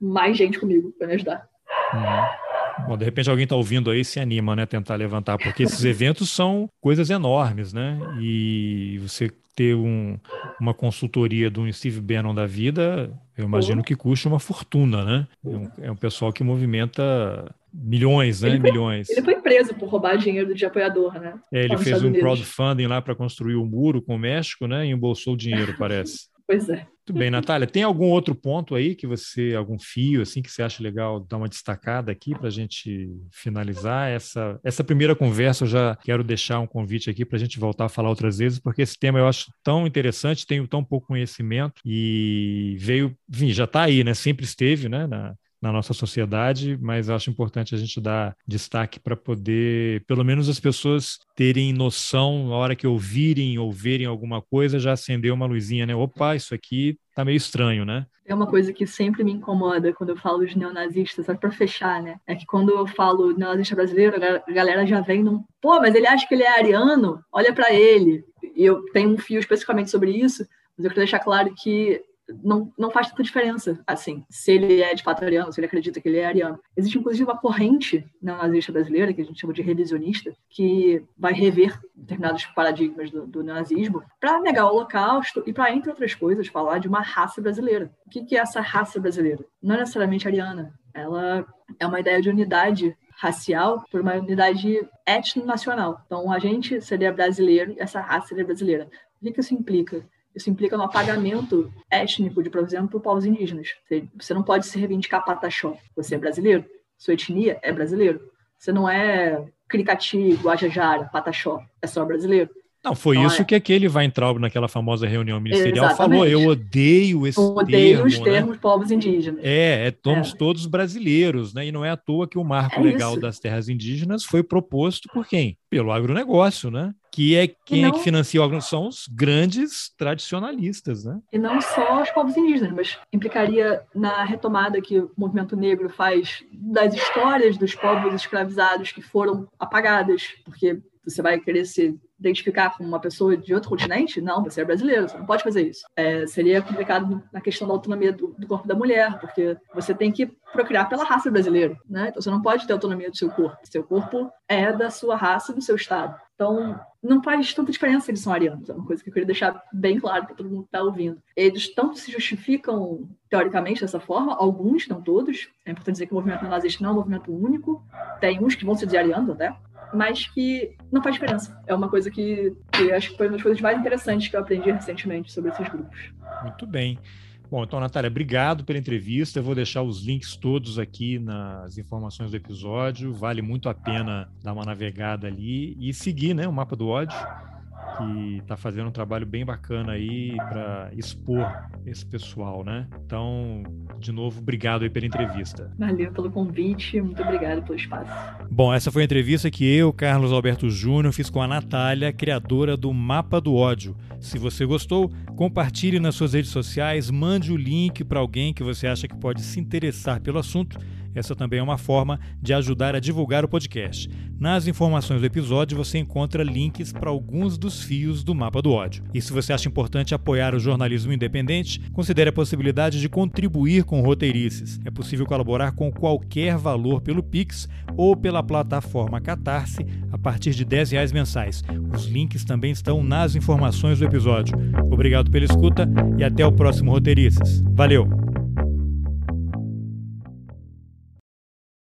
mais gente comigo para me ajudar. Uhum. Bom, de repente alguém está ouvindo aí se anima, né, tentar levantar, porque esses eventos são coisas enormes, né? E você ter um, uma consultoria de um Steve Bannon da vida, eu imagino que custa uma fortuna, né? É um, é um pessoal que movimenta milhões, né? Ele foi, milhões. Ele foi preso por roubar dinheiro de apoiador, né? É, ele fez um crowdfunding lá para construir o um muro com o México, né? E embolsou o dinheiro, parece. Pois é. Muito bem, Natália. Tem algum outro ponto aí que você, algum fio assim que você acha legal dar uma destacada aqui para a gente finalizar essa essa primeira conversa? Eu já quero deixar um convite aqui para a gente voltar a falar outras vezes, porque esse tema eu acho tão interessante, tenho tão pouco conhecimento e veio, enfim, já está aí, né? Sempre esteve, né? Na, na nossa sociedade, mas acho importante a gente dar destaque para poder, pelo menos as pessoas terem noção, na hora que ouvirem ou verem alguma coisa, já acender uma luzinha, né? Opa, isso aqui tá meio estranho, né? É uma coisa que sempre me incomoda quando eu falo de neonazistas, só para fechar, né? É que quando eu falo neonazista brasileiro, a galera já vem num, pô, mas ele acha que ele é ariano? Olha para ele. E eu tenho um fio especificamente sobre isso, mas eu quero deixar claro que não, não faz tanta diferença, assim, se ele é de fato ariano, se ele acredita que ele é ariano. Existe, inclusive, uma corrente neonazista brasileira, que a gente chama de revisionista, que vai rever determinados paradigmas do, do nazismo para negar o holocausto e para, entre outras coisas, falar de uma raça brasileira. O que, que é essa raça brasileira? Não é necessariamente ariana. Ela é uma ideia de unidade racial por uma unidade étnico-nacional. Então, a gente seria brasileiro essa raça seria brasileira. O que, que isso implica? Isso implica no apagamento étnico de, por exemplo, povos indígenas. Você não pode se reivindicar pataxó. Você é brasileiro. Sua etnia é brasileiro. Você não é Cricati, Guajajara, Pataxó. É só brasileiro. Não, foi então, isso é... que aquele Weintraub, naquela famosa reunião ministerial, Exatamente. falou. Eu odeio esse eu odeio termo, os né? termos né? povos indígenas. É, é somos é. todos brasileiros, né? E não é à toa que o marco é legal isso. das terras indígenas foi proposto por quem? Pelo agronegócio, né? Que é quem não... é que financia o agronegócio? São os grandes tradicionalistas, né? E não só os povos indígenas, mas implicaria na retomada que o movimento negro faz das histórias dos povos escravizados que foram apagadas, porque você vai querer se identificar como uma pessoa de outro continente? Não, você é brasileiro, você não pode fazer isso. É, seria complicado na questão da autonomia do, do, corpo da mulher, porque você tem que procriar pela raça brasileira, né? Então você não pode ter autonomia do seu corpo. Seu corpo é da sua raça do seu estado. Então não faz tanta diferença eles são arianos. É uma coisa que eu queria deixar bem claro para todo mundo que está ouvindo. Eles tanto se justificam teoricamente dessa forma, alguns, não todos. É importante dizer que o movimento nazista não é um movimento único. Tem uns que vão se dizer arianos até, mas que não faz diferença. É uma coisa que, que acho que foi uma das coisas mais interessantes que eu aprendi recentemente sobre esses grupos. Muito bem. Bom, então, Natália, obrigado pela entrevista. Eu vou deixar os links todos aqui nas informações do episódio. Vale muito a pena dar uma navegada ali e seguir né, o mapa do ódio. Que está fazendo um trabalho bem bacana aí para expor esse pessoal, né? Então, de novo, obrigado aí pela entrevista. Valeu pelo convite, muito obrigado pelo espaço. Bom, essa foi a entrevista que eu, Carlos Alberto Júnior, fiz com a Natália, criadora do Mapa do Ódio. Se você gostou, compartilhe nas suas redes sociais, mande o link para alguém que você acha que pode se interessar pelo assunto essa também é uma forma de ajudar a divulgar o podcast. Nas informações do episódio você encontra links para alguns dos fios do mapa do ódio. E se você acha importante apoiar o jornalismo independente, considere a possibilidade de contribuir com roteirices. É possível colaborar com qualquer valor pelo Pix ou pela plataforma Catarse a partir de R$ reais mensais. Os links também estão nas informações do episódio. Obrigado pela escuta e até o próximo Roteirices. Valeu!